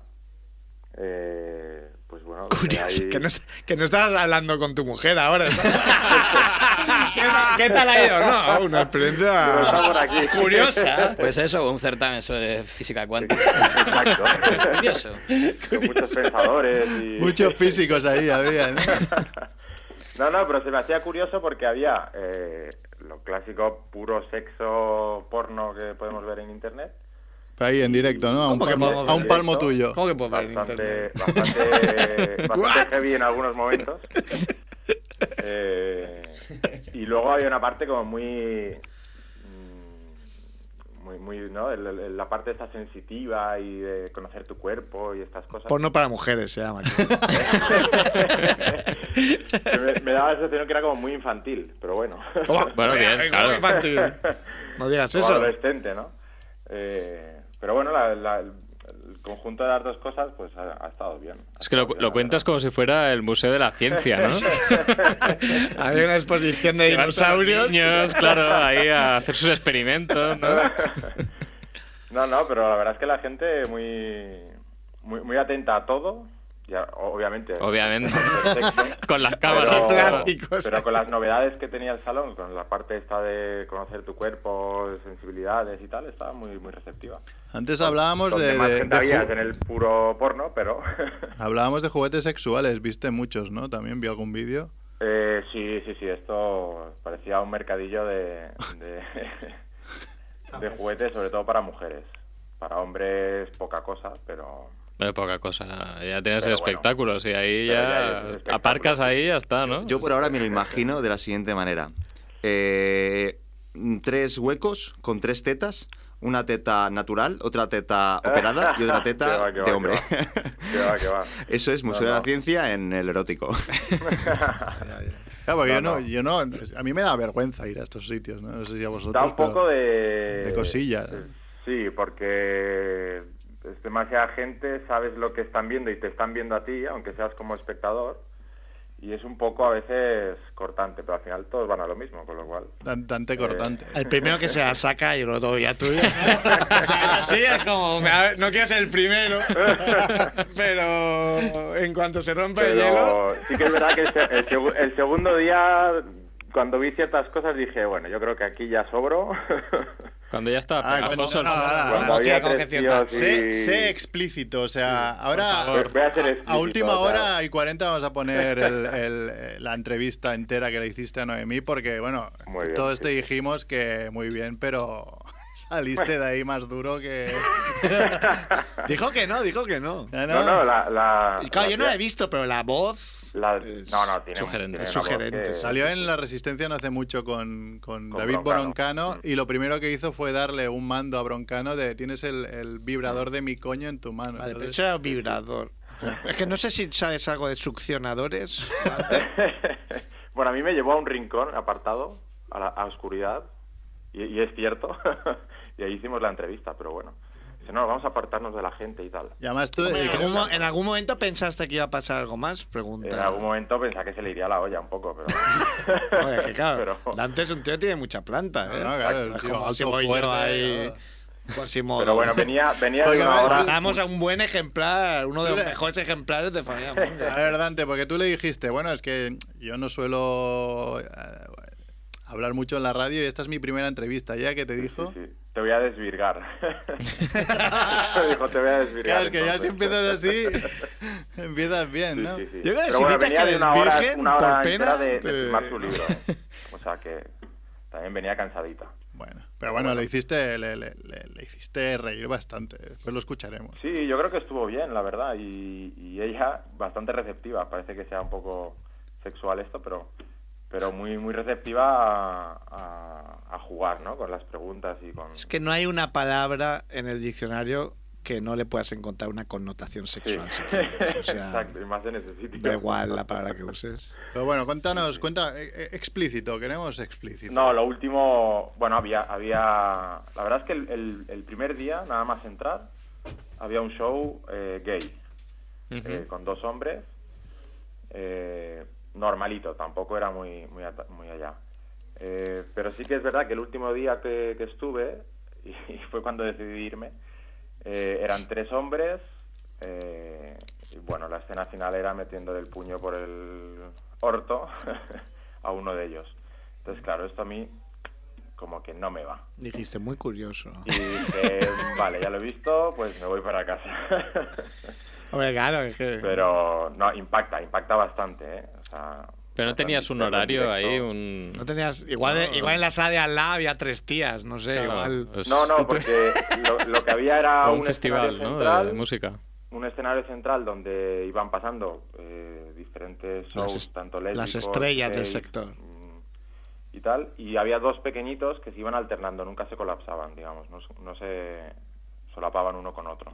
Eh, pues bueno, Curioso, ahí- que no, est- que no estás hablando con tu mujer ahora. ¿Qué, tal- qué tal ha ido? No, una experiencia aquí. curiosa. Pues eso, un certamen sobre física cuántica. Exacto. Curioso. Con muchos pensadores y... Muchos físicos ahí había, ¿no? No, no, pero se me hacía curioso porque había eh, lo clásico puro sexo porno que podemos ver en internet. Ahí en directo, ¿no? A un ¿Cómo que palmo, a un tuyo. ¿Cómo que puedo ver en Bastante, internet? bastante, bastante heavy en algunos momentos. Eh, y luego había una parte como muy muy muy no El- el- la parte esta sensitiva y de conocer tu cuerpo y estas cosas Porno para mujeres se llama. Me, me daba la sensación que era como muy infantil pero bueno Bueno, bien, ¿Cómo claro. infantil? No digas Como eso. adolescente no Eh, pero bueno la- la- conjunto de las dos cosas pues ha, ha estado bien Es que lo, lo cuentas como si fuera el Museo de la Ciencia, ¿no? Hay una exposición de dinosaurios. niños, claro, ahí a hacer sus experimentos, ¿no? No, no, pero la verdad es que la gente muy, muy, muy atenta a todo ya, obviamente. Obviamente. Con las pero, cámaras. plásticos. pero con las novedades que tenía el salón, con la parte esta de conocer tu cuerpo, de sensibilidades y tal, estaba muy muy receptiva. Antes hablábamos Donde de, más de- gente de había ju- es en el puro porno, pero hablábamos de juguetes sexuales, viste muchos, ¿no? También vi algún vídeo. eh, sí, sí, sí, esto parecía un mercadillo de, de, de juguetes, sobre todo para mujeres. Para hombres poca cosa, pero Eh, poca cosa. Ya tienes Pero bueno. espectáculos y ahí ya aparcas ahí y ya está, ¿no? Yo por ahora me lo imagino de la siguiente manera. Eh, tres huecos con tres tetas. Una teta natural, otra teta operada y otra teta va, que va, de hombre. va. Que va, que va. Eso es Museo No, de la no. Ciencia en el erótico. Claro, porque No, yo, no, no. yo no... A mí me da vergüenza ir a estos sitios, ¿no? No sé si a vosotros... Da un pero- poco de... de cosilla. Sí, porque es demasiada gente, sabes lo que están viendo y te están viendo a ti, aunque seas como espectador. Y es un poco a veces cortante, pero al final todos van a lo mismo, con lo cual... Tan, tante cortante. El primero que se la saca y lo doy a tuyo. o sea, es así, es como, ver, no quiero ser el primero, pero en cuanto se rompe el hielo... Pero sí que es verdad que el, el el segundo día, cuando vi ciertas cosas, dije, bueno, yo creo que aquí ya sobro. Cuando ya está Ah, pegajoso Sé, sé explícito, o sea, ahora favor. Voy a ser a última hora y 40 vamos a poner el- el- eh, la entrevista entera que le hiciste a Noemí porque, bueno, bien, todos sí. te dijimos que muy bien, pero saliste de ahí más duro que... Dijo que no, dijo que no. Ya No, no, la... la- Y claro, la yo no la he visto, pero la voz... la- es no, no, tiene, sugerente. tiene Es sugerente, que- Salió en La Resistencia no hace mucho con, con Con David Broncano. Broncano Mm. y lo primero que hizo fue darle un mando a Broncano de tienes el, el vibrador de mi coño en tu mano. Vale, Entonces- eso era vibrador. Es que no sé si sabes algo de succionadores. bueno, a mí me llevó a un rincón apartado, a la a oscuridad, y, y es cierto, y ahí hicimos la entrevista, pero bueno. Dice, no, vamos a apartarnos de la gente y tal. Y además tú... ¿En algún, mo- en algún momento pensaste que iba a pasar algo más? Pregunta. En algún momento pensaba que se le iría la olla un poco, pero... Oye, que claro, pero, Dante es un tío que tiene mucha planta, ¿eh? No, no, claro, el tío como si voy yo fuerte, ahí... pero bueno, venía, venía de una hora... Damos a un buen ejemplar, uno de los mejores ejemplares de familia. A ver, Dante, porque tú le dijiste, bueno, es que yo no suelo eh, hablar mucho en la radio y esta es mi primera entrevista. ¿Ya que te dijo? Sí, sí, te voy a desvirgar. Me dijo, te voy a desvirgar. Claro, es que ya si entonces. empiezas así, empiezas bien, Sí, ¿no? sí, sí. Yo creo que Pero si bueno, venía que de una hora, virgen, una hora por pena, de, de te- firmar su libro. ¿eh? O sea que también venía cansadita. Bueno, pero bueno, le hiciste, le, le- le- le hiciste reír bastante. Después lo escucharemos. Sí, yo creo que estuvo bien, la verdad, y, y ella bastante receptiva. Parece que sea un poco sexual esto, pero pero muy muy receptiva a, a- a jugar, ¿no? Con las preguntas y con... Es que no hay una palabra en el diccionario que no le puedas encontrar una connotación Sí. sexual. si quieres. O sea, Exacto, y más en ese sitio. da igual la palabra que uses. Pero bueno, cuéntanos, cuenta eh, eh, explícito, queremos explícito. No, lo último, bueno, había, había, la verdad es que el, el- el primer día, nada más entrar, había un show eh, gay, eh, con dos hombres, eh, normalito, tampoco era muy, muy, muy allá. Eh, pero sí que es verdad que el último día que, que estuve, y, fue cuando decidí irme, eh, eran tres hombres, eh, y bueno, la escena final era metiéndole el puño por el orto a uno de ellos. Entonces, claro, esto a mí como que no me va. Dijiste, muy curioso. Y dije, vale, ya lo he visto, pues me voy para casa. Hombre, claro, es que... Pero no, impacta, impacta bastante, ¿eh? Sea, Pero no tenías un horario ahí, un... No tenías... Igual, No. igual en la sala de al lado había tres tías, no sé, Claro, igual... No, no, porque lo, lo que había era un un, festival, ¿no? central, De música. un escenario central donde iban pasando eh, diferentes shows, Las tanto las lésbicos, estrellas del sector. mm, Y tal, y había dos pequeñitos que se iban alternando, nunca se colapsaban, digamos, no, se- no se solapaban uno con otro.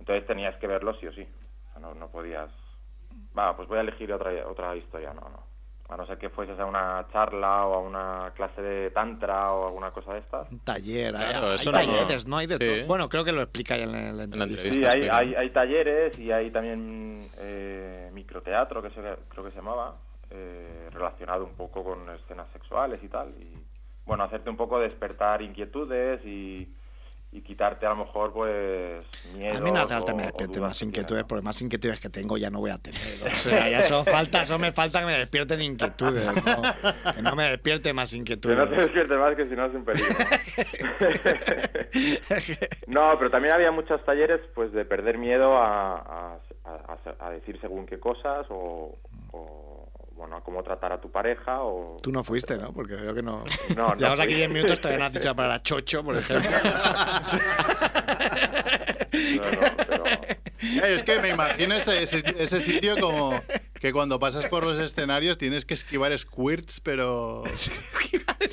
Entonces tenías que verlo sí o sí, o sea, no, no podías... Va, pues voy a elegir otra, otra historia, no, no. A no ser que fueses a una charla o a una clase de tantra o alguna cosa de estas. Un taller, hay- Claro, hay, eso no- talleres, ¿no? Hay de Sí. todo. Bueno, creo que lo explica ahí en la, en la la entrevista. entrevista. Sí, hay, hay, hay talleres y hay también eh, microteatro, que se, creo que se llamaba, eh, relacionado un poco con escenas sexuales y tal. Y bueno, hacerte un poco despertar inquietudes y, y quitarte a lo mejor pues miedo. A mí no hace falta que me despierte más inquietudes, porque más inquietudes que tengo ya no voy a tener. O sea, ya solo falta, solo me falta que me despierten inquietudes. ¿no? Que no me despierte más Que no te inquietudes. despiertes más que si no es un peligro. no, pero también había muchos talleres pues de perder miedo a, a- a- a decir según qué cosas o, o, bueno, a cómo tratar a tu pareja o... Tú no fuiste, ¿no? Porque veo que no. No, no Llevas aquí fui. 10 minutos, todavía no has dicho palabra chocho, por ejemplo. No, no, pero- Claro, es que me imagino ese, ese, ese sitio como que cuando pasas por los escenarios tienes que esquivar squirts, pero...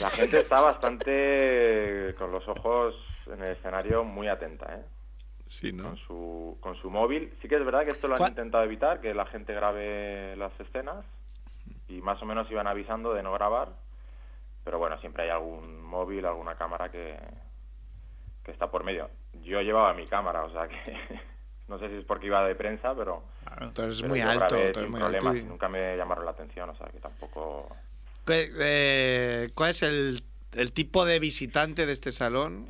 La gente está bastante con los ojos en el escenario muy atenta, ¿eh? Sí, ¿no? Con su, con su móvil. Sí que es verdad que esto lo han ¿Cuál- intentado evitar, que la gente grabe las escenas y más o menos iban avisando de no grabar. Pero bueno, siempre hay algún móvil, alguna cámara que, que está por medio. Yo llevaba mi cámara, o sea que no sé si es porque iba de prensa, pero, Entonces es pero muy alto, tú eres muy problemas alto. y nunca me llamaron la atención, o sea que tampoco... ¿Qué- eh, ¿Cuál es el, el tipo de visitante de este salón?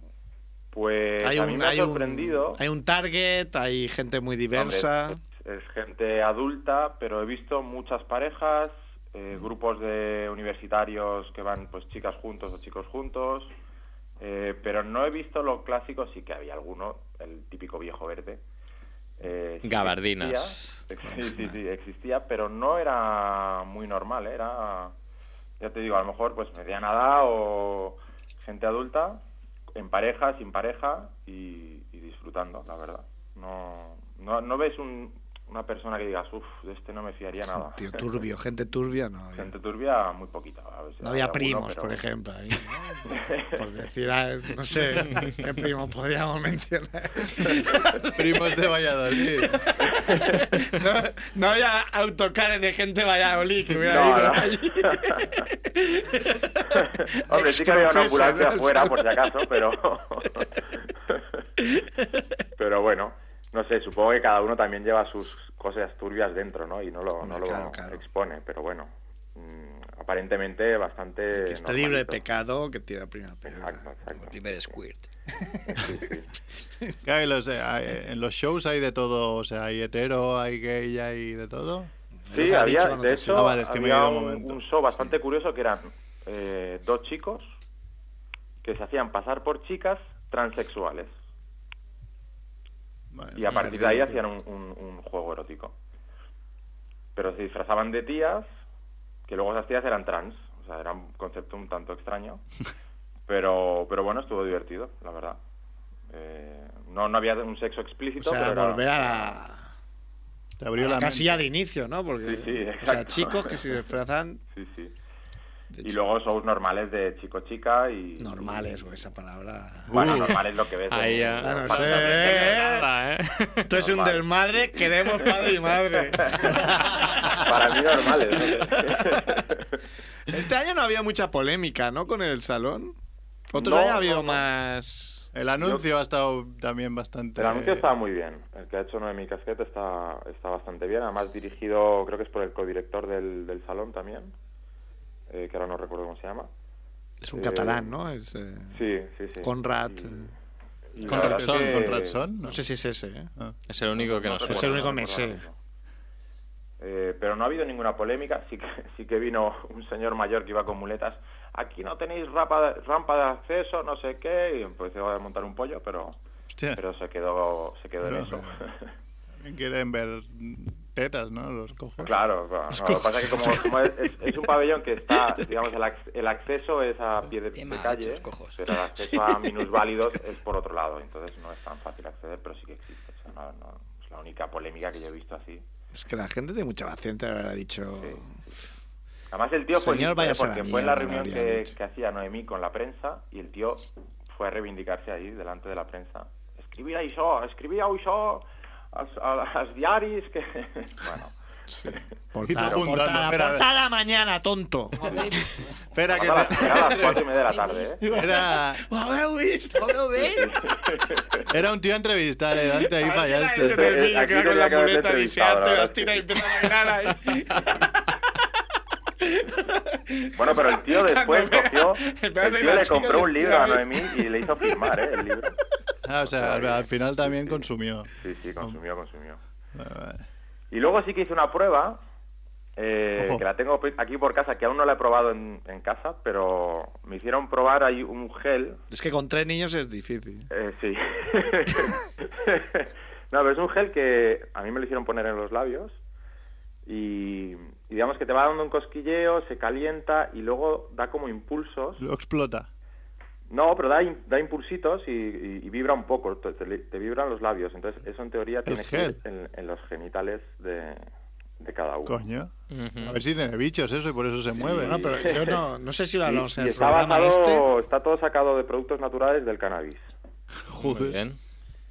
Pues hay a mí me ha hay sorprendido. hay un target, hay gente muy diversa. Hombre, es, es gente adulta, pero he visto muchas parejas, eh, grupos de universitarios que van pues chicas juntos o chicos juntos, eh, pero no he visto lo clásico, sí que había alguno, el típico viejo verde. eh, sí Gabardinas. existía, Sí, sí, sí, existía, pero no era muy normal, era, ya te digo, a lo mejor pues mediana edad o gente adulta, en pareja, sin pareja y, y disfrutando, la verdad. No, no, no ves un- una persona que digas, uff, de este no me fiaría nada. Tío turbio, gente turbia, no. había. Gente turbia, muy poquita. a ver si No había alguno, primos, pero- por ejemplo. ahí, ¿no? Por decir, ah, no sé, qué primo podríamos mencionar. Primos de Valladolid. No, no había autocares de gente de Valladolid que hubiera No, ido no. allí. Hombre, sí que había una ambulancia ¿no? afuera, por si acaso, pero... pero bueno, no sé, supongo que cada uno también lleva sus cosas turbias dentro, ¿no? Y no lo, no lo Claro, claro. expone, pero bueno, mm, aparentemente bastante... Que esté libre de pecado, que tira primera piedra. Exacto, exacto. Primer squirt. Sí, sí. Claro, y los, eh, hay- en los shows hay de todo, o sea, hay hetero, hay gay, hay de todo. Sí, había, dicho de hecho, Ah, vale, es que me había ido un un show bastante curioso que eran eh, dos chicos que se hacían pasar por chicas transexuales. Y a partir de ahí hacían un, un- un juego erótico. Pero se disfrazaban de tías, que luego esas tías eran trans. O sea, era un concepto un tanto extraño. Pero, pero bueno, estuvo divertido, la verdad. Eh, no, no había un sexo O explícito, sea, pero era- volver a la, Te abrió a la la mente. casilla de inicio, ¿no? Porque, Sí, sí, o sea, chicos que se disfrazan Sí, sí. Y luego shows normales de chico-chica y... normales, o esa palabra. Bueno, Uh. normal es lo que ves. Ahí ya. Ah, no sé, ¿eh? Nada, ¿eh? Esto es un del madre, queremos padre y madre. Para mí normales. no. Este año no había mucha polémica, ¿no? Con el salón. Otros No, años ha habido más. El anuncio ha estado también bastante... El anuncio está muy bien. El que ha hecho Noemi Casquet está, está bastante bien. Además dirigido, creo que es por el codirector del, del salón también, eh, que ahora no recuerdo cómo se llama. Es un Eh, catalán, ¿no? Es, eh, Sí, sí, sí. Conrad. Y- eh, y Conrad Son, que- Conrad Son, No sé si es ese, ¿eh? Ah. Es el único que no nos recuerdo, Es el único no me sé. Eh, pero no ha habido ninguna polémica, sí que, sí que vino un señor mayor que iba con muletas, aquí no tenéis rampa, rampa de acceso, no sé qué, y empezó a montar un pollo, pero, Hostia, pero se quedó, se quedó en eso. también quieren ver tetas, ¿no? Los cojos. Claro, bueno, no, lo que pasa es que como, como es, es- es un pabellón que está, digamos, el, ac- el acceso es a pie de, de calle, pero el acceso a minusválidos es por otro lado, entonces no es tan fácil acceder, pero sí que existe. o sea, no- no- es la única polémica que yo he visto así. Es que la gente tiene mucha paciencia, habrá dicho. Además el tío fue porque fue en la reunión que, hacía Noemí con la prensa y el tío fue a reivindicarse ahí delante de la prensa. Escribí això, escribí això als, als diaris que... bueno, tú Portada, apuntando, portada, espera, portada mañana, tonto. Espera, que a las, te- era a las cuatro y media de la tarde, ¿eh? era, ¿Lo habéis visto? era un tío a entrevistar, eh, Dante, ahí fallaste. ese del vídeo Aquí que va con tenía la que haberte muleta entrevistado, diciendo, la las verdad tira y es que empieza a bailar ahí. Bueno, pero el tío después cogió, el tío le compró un libro a. Noemí y le hizo firmar, ¿eh? El libro. Ah, o sea, al, al final también Sí, consumió. Sí, sí, consumió, consumió. Vale, vale. Y luego sí que hice una prueba, eh, que la tengo aquí por casa, que aún no la he probado en, en casa, pero me hicieron probar ahí un gel. Es que con tres niños es difícil. eh, sí. no, pero es un gel que a mí me lo hicieron poner en los labios y, y digamos que te va dando un cosquilleo, se calienta y luego da como impulsos. Lo explota. No, pero da, da impulsitos y, y- y vibra un poco, te, te- te vibran los labios. Entonces eso en teoría tiene que ir en, en los genitales de, de cada uno. Coño. A ver si tiene bichos eso y por eso se mueve. No, pero yo no, no sé si lo hablamos en y el está, programa basado- este. está todo sacado de productos naturales del cannabis. Muy Joder. bien.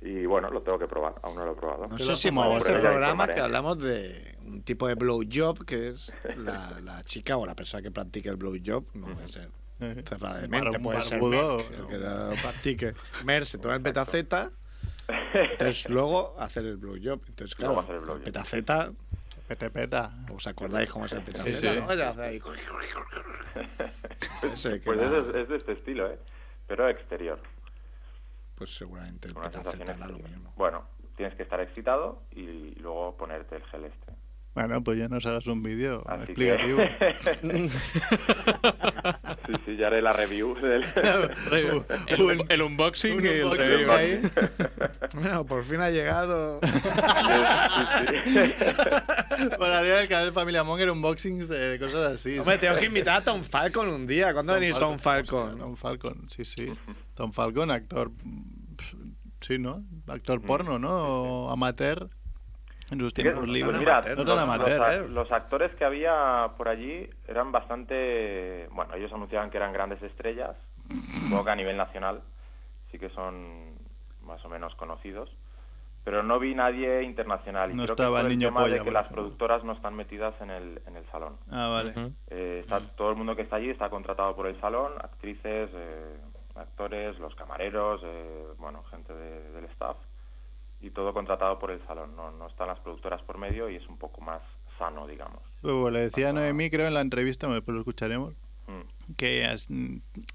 Y bueno, lo tengo que probar, aún no lo he probado. No sé si fue en este programa que hablamos de un tipo de blowjob que es la, la chica o la persona que practique el blowjob, no puede ser Cerrada de un mente, bar- un puede ser Merck, el no. que lo practique. Mer se toma el petaceta, entonces luego hacer el blowjob. Entonces, Luego claro, hacer el blowjob. petaceta, Pete peta. ¿os acordáis cómo es el petaceta? sí. Ese Pues queda- es, de- es de este estilo, ¿eh? Pero exterior. pues seguramente el petaceta era lo mismo. Bueno, tienes que estar excitado y luego ponerte el gel este. Bueno, pues ya nos harás un vídeo explicativo. que... sí, sí, ya haré la review del... El, el- el unboxing un y el unboxing review. ahí. Bueno, por fin ha llegado. Para haría el canal de Familia Monger unboxings de cosas así. Hombre, tengo que invitar a Tom Falcon un día. ¿Cuándo Tom venís Tom Falcon? Tom Falcon, sí, sí. Tom Falcon, actor. Sí, ¿no? Actor porno, ¿no? O amateur. En sus tiempos libres. mira, los, tan amateur, los a- ¿eh? los actores que había por allí eran bastante... Bueno, ellos anunciaban que eran grandes estrellas, supongo que a nivel nacional sí que son más o menos conocidos, pero no vi nadie internacional. Y No creo estaba que el niño tema polla, de que las productoras no están metidas en el, en el salón. Ah, vale. Eh, está, todo el mundo que está allí está contratado por el salón, actrices, eh, actores, los camareros, eh, bueno, gente de- del staff, y todo contratado por el salón. No, no están las productoras por medio y es un poco más sano, digamos. Luego le decía a Noemí, creo, en la entrevista, después lo escucharemos, Mm, que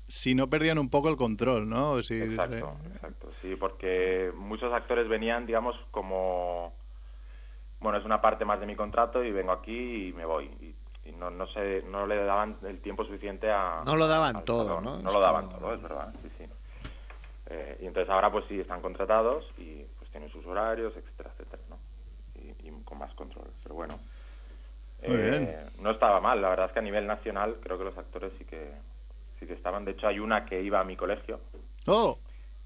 si no perdían un poco el control, ¿no? Si, Exacto, exacto. Sí, porque muchos actores venían, digamos, como... Bueno, es una parte más de mi contrato y vengo aquí y me voy. Y, y no, no, sé, no le daban el tiempo suficiente a... No lo daban todo, salón. ¿no? No Es lo daban como- todo, es verdad, sí, sí. Eh, y entonces ahora pues sí, están contratados y tienen sus horarios, etcétera, etcétera, ¿no? Y, y con más control, pero bueno. Muy Eh, bien. No estaba mal, la verdad es que a nivel nacional creo que los actores sí que sí que estaban. De hecho hay una que iba a mi colegio, ¡Oh!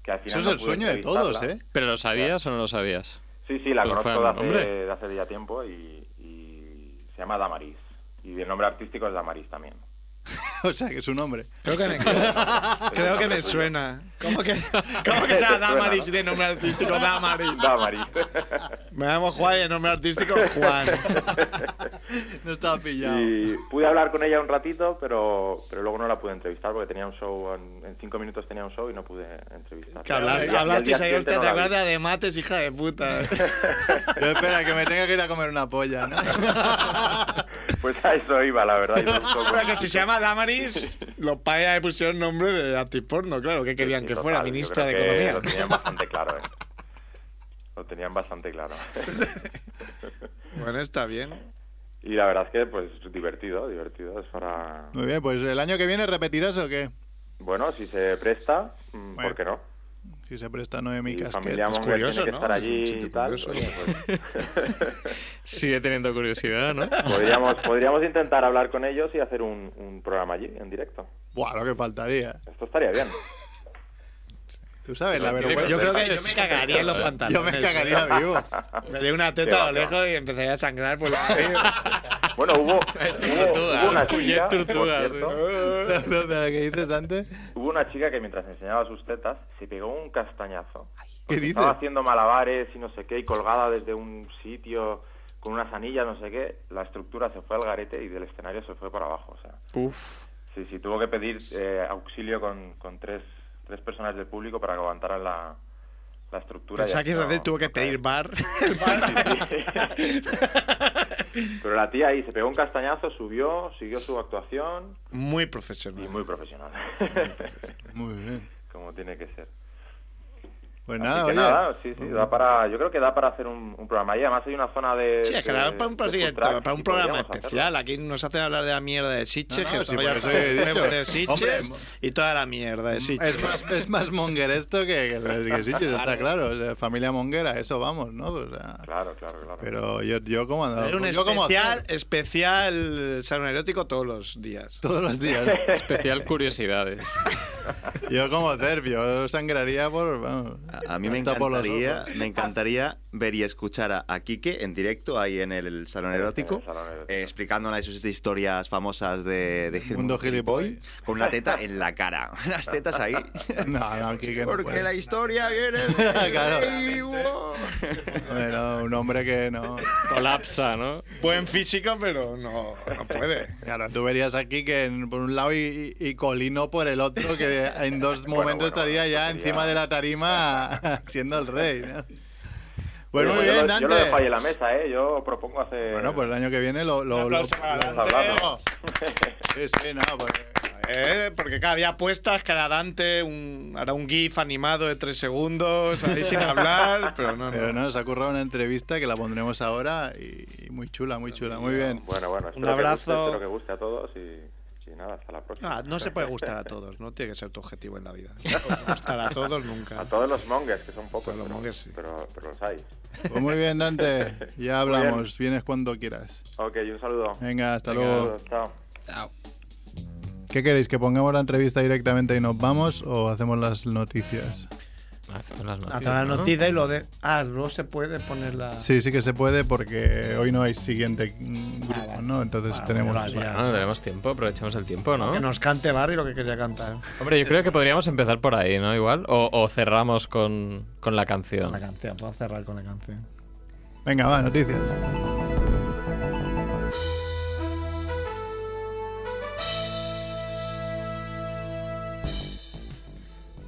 que al final Eso es no el sueño de todos. ¿eh? ¿Pero lo sabías o no lo sabías? Sí, sí, la conozco fan, de hace, de hace ya tiempo y, y se llama Damaris. Y el nombre artístico es Damaris también. o sea, que es un hombre. Creo que me, creo que me suena. ¿Cómo que, cómo que se llama Te suena, Damaris de nombre artístico Damaris? Damaris. Me llamo Juan y de nombre artístico Juan. No estaba pillado. y pude hablar con ella un ratito, pero, pero luego no la pude entrevistar porque tenía un show, en, en cinco minutos tenía un show y no pude entrevistar. Que hablaste, Y siguiente hostia, no te acuerdas de mates, hija de puta. Yo, espera, que me tenga que ir a comer una polla, ¿no? Pues a eso iba, la verdad. con- que si se llama Damaris, los padres le pusieron nombre de actriz porno, claro, que querían Sí, que fuera ministra de Economía. Lo tenían bastante claro, ¿eh? Lo tenían bastante claro. Bueno, está bien. Y la verdad es que, pues, divertido, divertido. Es para... Muy bien, pues el año que viene repetirás o qué? Bueno, si se presta, mm, Bueno, ¿por qué no? Si se presta Noemí Y Casquet. familia es curioso, tiene que ¿no? estar Es un allí sitio y tal. curioso. oye, pues, Sigue teniendo curiosidad, ¿no? podríamos, podríamos intentar hablar con ellos y hacer un, un programa allí, en directo. Buah, lo que faltaría. Esto estaría bien. Tú sabes, la vergüenza. Yo creo que yo me cagaría en los Yo pantalones. me cagaría vivo. Me haría una teta a lo lejos y empezaría a sangrar por la Bueno, hubo, hubo, una chica, ¿Qué dices antes? hubo una chica que mientras enseñaba sus tetas se pegó un castañazo. ¿Qué dices? Estaba haciendo malabares y no sé qué, y colgada desde un sitio con unas anillas, no sé qué. La estructura se fue al garete y del escenario se fue para abajo. O sea, Uf. sí, sí, tuvo que pedir eh, auxilio con, con tres, tres personas del público para que aguantaran la, la estructura. Pensaba y que no- tuvo que pedir bar. Pero la tía ahí se pegó un castañazo, subió, siguió su actuación Muy y profesional. muy profesional. Muy bien. Como tiene que ser. Pues Así nada, que oye. nada, sí, sí, da para, yo creo que da para hacer un, un programa. Y además hay una zona de... Sí, es que da para un, proyecto, para un programa hacerlo. especial. Aquí nos hacen hablar de la mierda de Sitges, No, no, que sí, de Hombre, y toda la mierda de Sitges. Es más, es más monger esto que, que, que Sitges, está claro. O sea, familia monguera, eso vamos, ¿no? O sea, Claro, claro, claro. pero yo, yo como ando- Era un yo como especial, hacer especial salón erótico todos los días. todos los días. Especial curiosidades. Yo como yo sangraría por. Vamos, A mí me encantaría ver y escuchar a, a Quique en directo ahí en el Salón Erótico, el Salón Erótico. eh, explicándonos sus historias famosas de, de Gil- Mundo Gilipoy, con una teta en la cara. Las tetas ahí. No, no, aquí que no Porque puede. la historia viene de Claro. ahí, wow. Hombre, no, un hombre que no. Colapsa, ¿no? Buen físico, pero no, no puede. Claro, tú verías aquí que por un lado y, y Colino por el otro, que en dos Bueno, momentos bueno, estaría ya sería- encima de la tarima siendo el rey. ¿no? Bueno, muy bien, yo, lo, yo lo Dante. dejo ahí en la mesa, ¿eh? Yo propongo hacer... Bueno, pues el año que viene lo. lo, Un lo- lo- Dante. Hablando. Sí, sí, no, pues. Eh, porque cada día apuestas que hará Dante un, hará un GIF animado de tres segundos, ahí sin hablar, pero no, no. Pero no, se ha currado una entrevista que la pondremos ahora y, y muy chula, muy chula, muy bien. Bueno, bueno, espero abrazo. Que guste, espero que guste a todos y, y nada, hasta la próxima. Ah, no se puede gustar a todos, no tiene que ser tu objetivo en la vida. No puede gustar a todos nunca. A todos los mongers, que son pocos, Todos los pero, mongers, sí. pero, pero los hay. Pues muy bien, Dante. Ya hablamos, vienes cuando quieras. Ok, un saludo. Venga, hasta Venga, luego. saludos, chao. Chao. ¿Qué queréis? ¿Que pongamos la entrevista directamente y nos vamos o hacemos las noticias? Hacen las noticias, Hacer la ¿no? noticia y lo de. Ah, no se puede poner la. Sí, sí que se puede porque hoy no hay siguiente grupo, vale. ¿no? Entonces Bueno, tenemos... lo haría. Bueno, tenemos tiempo, aprovechemos el tiempo, ¿no? Que nos cante Barry lo que quería cantar. Hombre, yo creo que podríamos empezar por ahí, ¿no? Igual. O, o cerramos con, con la canción. La canción, puedo cerrar con la canción. Venga, va, noticias.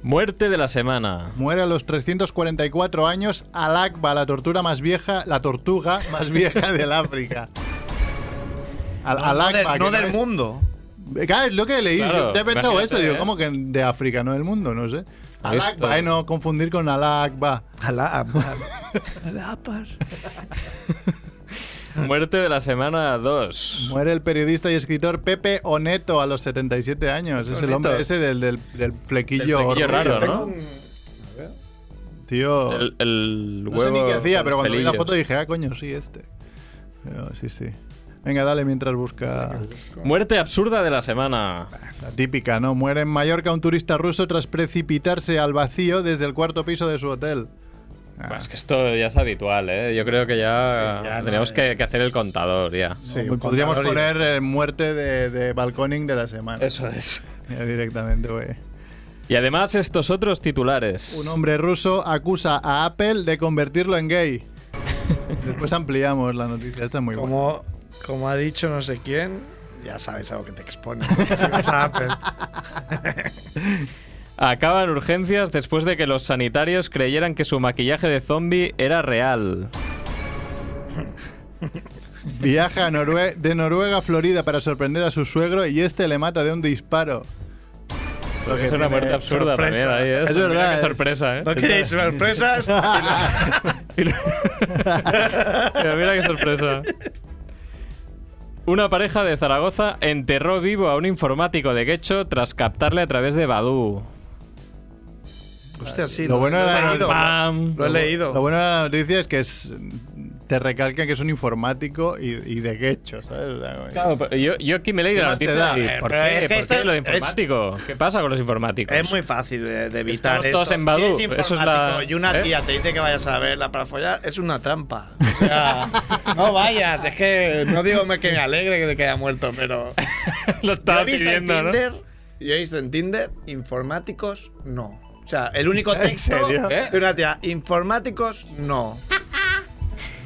Muerte de la semana. Muere a los 344 años Al-Akba, la tortura más vieja, la tortuga más vieja del África. Al, No, Al-Akba, del, que no del es- mundo. Claro, es lo que he leído. Claro, Yo he pensado eso, digo, ¿eh? ¿cómo que de África, no del mundo? No sé. Al-Akba, eh, no confundir con Al-Akba. Alá, Muerte de la semana 2. Muere el periodista y escritor Pepe Oneto a los 77 años. Es el hombre ese del, del, del flequillo, flequillo raro, ¿no? Tío, El, el no huevo. sé ni qué hacía, pero cuando vi la foto dije, ah, coño, sí, este. Pero sí, sí. Venga, dale mientras busca Muerte absurda de la semana. la típica, ¿no? Muere en Mallorca un turista ruso tras precipitarse al vacío desde el cuarto piso de su hotel. Ah, Pues que esto ya es habitual, ¿eh? Yo creo que ya, Sí, ya no tenemos es- que, que hacer el contador ya. sí, un podríamos contador poner eh, muerte de, de balconing de la semana. Eso es. Ya directamente, güey. Y además estos otros titulares. Un hombre ruso acusa a Apple de convertirlo en gay. Después ampliamos la noticia. Esta es muy buena. Como, como ha dicho no sé quién, ya sabes a lo que te expone. Si vas a Apple. Acaban urgencias después de que los sanitarios creyeran que su maquillaje de zombie era real. Viaja a Norue- de Noruega a Florida para sorprender a su suegro y este le mata de un disparo. Lo que es una muerte absurda sorpresa. también ahí, ¿eh? Es Mira verdad, qué sorpresa, ¿eh? ¿No queréis sorpresas? Mira qué sorpresa. Una pareja de Zaragoza enterró vivo a un informático de Quecho tras captarle a través de Badu. Hostia, sí. Lo bueno he era- leído. ¡Pam! Lo he leído. Lo bueno de la noticia es que es te recalcan que es un informático y, y de quecho, ¿sabes? Claro, pero yo, yo aquí me leí ¿Qué la noticia y Eh, ¿por qué? es que ¿Por qué lo de es- informático? ¿Qué pasa con los informáticos? Es muy fácil de, de evitar Estamos esto. todos en Badoo, Si es eso es la- informático y una ¿eh? tía te dice que vayas a verla para follar, es una trampa. O sea, no vayas. Es que no digo que me alegre de que haya muerto, pero... lo Yo estaba he visto pidiendo, en ¿no? Tinder, yo he visto en Tinder, informáticos, no. O sea, el único texto de una tía, informáticos, no.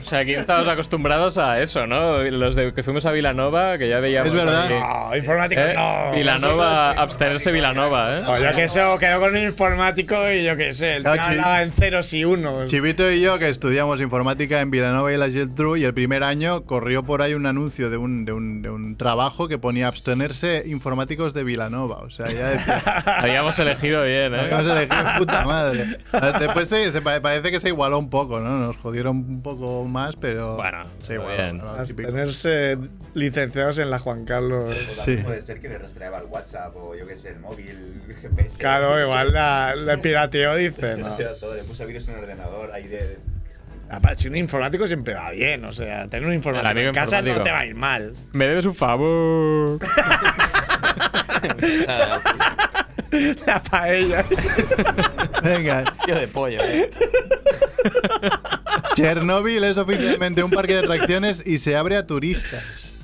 O sea, aquí estamos acostumbrados a eso, ¿no? Los de que fuimos a Vilanova, que ya veíamos. Es verdad. ahí, No, informático ¿eh? no. Vilanova, abstenerse Vilanova, ¿eh? O yo que sé, quedó con un informático y yo qué sé, el tío hablaba en ceros y unos. Chivito y yo, que estudiamos informática en Villanova y la Geltrú, y el primer año corrió por ahí un anuncio de un, de un, de un trabajo que ponía abstenerse informáticos de Villanova. O sea, ya decía, Habíamos elegido bien, ¿eh? habíamos elegido puta madre. Después se, se pa- parece que se igualó un poco, ¿no? Nos jodieron un poco más, pero. Bueno, se está igualó. bien. ¿no? Hasta Típico. tenerse licenciados en la Juan Carlos. Sí. Puede ser que le rastreaba el WhatsApp o yo qué sé, el móvil, el GPS. Claro, igual la, la pirateó, dice. No. Todo, le puse virus en el ordenador ahí de... Aparte, si un informático siempre va bien, o sea, tener un informático en casa no te va a ir mal. Me debes un favor. La paella. Venga, Tío de pollo, ¿eh? Chernobyl es oficialmente un parque de atracciones y se abre a turistas.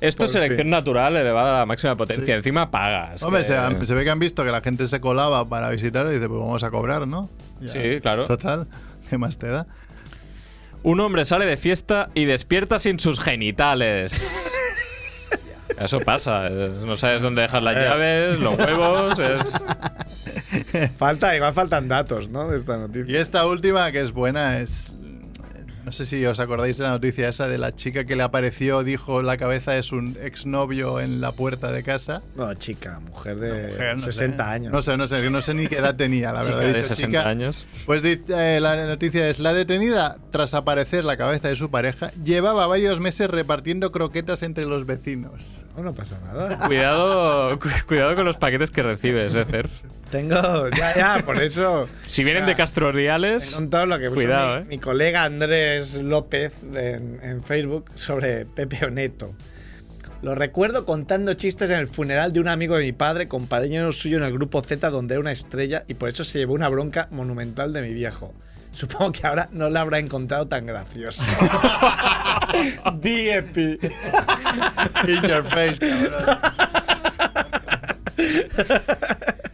Esto es selección natural elevada a la máxima potencia. Encima pagas. Hombre, que- se, han- se ve que han visto que la gente se colaba para visitar y dice, pues vamos a cobrar, ¿no? Ya. Sí, claro. Total, ¿qué más te da? Un hombre sale de fiesta y despierta sin sus genitales. Eso pasa. eh, No sabes dónde dejar las llaves, los huevos. es- Falta, igual faltan datos, ¿no? De esta Y noticia. esta última, que es buena, es... No sé si os acordáis de la noticia esa de la chica que le apareció, dijo, la cabeza es un exnovio en la puerta de casa. No, chica, mujer de Mujer, no sé. 60 años. No sé, no sé, no sé ni qué edad tenía, la verdad. Chica de dicho 60 chica. años. Pues eh, la noticia es, la detenida, tras aparecer la cabeza de su pareja, llevaba varios meses repartiendo croquetas entre los vecinos. No, no pasa nada. Cuidado, cu- cuidado con los paquetes que recibes, eh, Cerf. Tengo, ya, ya, por eso. Si vienen de Castro He Riales, contado lo que Cuidado, mi, eh. mi colega Andrés López en, en Facebook sobre Pepe Oneto. Lo recuerdo contando chistes en el funeral de un amigo de mi padre, compañero suyo en el grupo Z, donde era una estrella, y por eso se llevó una bronca monumental de mi viejo. Supongo que ahora no la habrá encontrado tan gracioso. D.E.P. In your face, cabrón.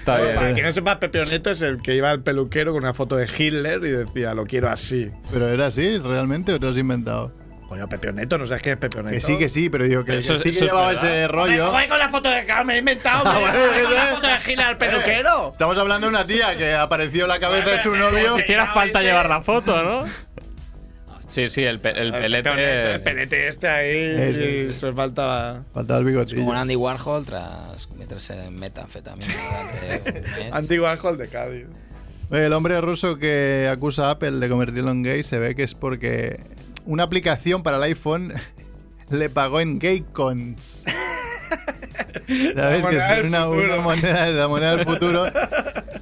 está Para bien. quien no sepa, Pepe Oneto es el que iba al peluquero con una foto de Hitler y decía, lo quiero así. Pero era así, realmente, o te lo has inventado. Coño, Pepe Oneto, ¿no sabes quién es Pepe Oneto? Que sí, que sí, pero digo que, Eso que es- sí que eso es llevaba verdad. ese rollo. Voy con la foto de que me he inventado. Ah, me- voy con la foto de Hitler al peluquero. Estamos hablando de una tía que apareció la cabeza de su novio. Si hiciera falta llevar la foto, ¿no? Sí, sí, el, pe- el Oneto, pelete. El pelete este ahí. Ese. Eso faltaba. Faltaba el bigotillo. Como un Andy Warhol tras meterse en metanfetamina. Antiguo Warhol de Cádiz. El hombre ruso que acusa a Apple de convertirlo en gay se ve que es porque una aplicación para el iPhone le pagó en gaycons. ¿Sabes? Que es una, moneda, la moneda del futuro.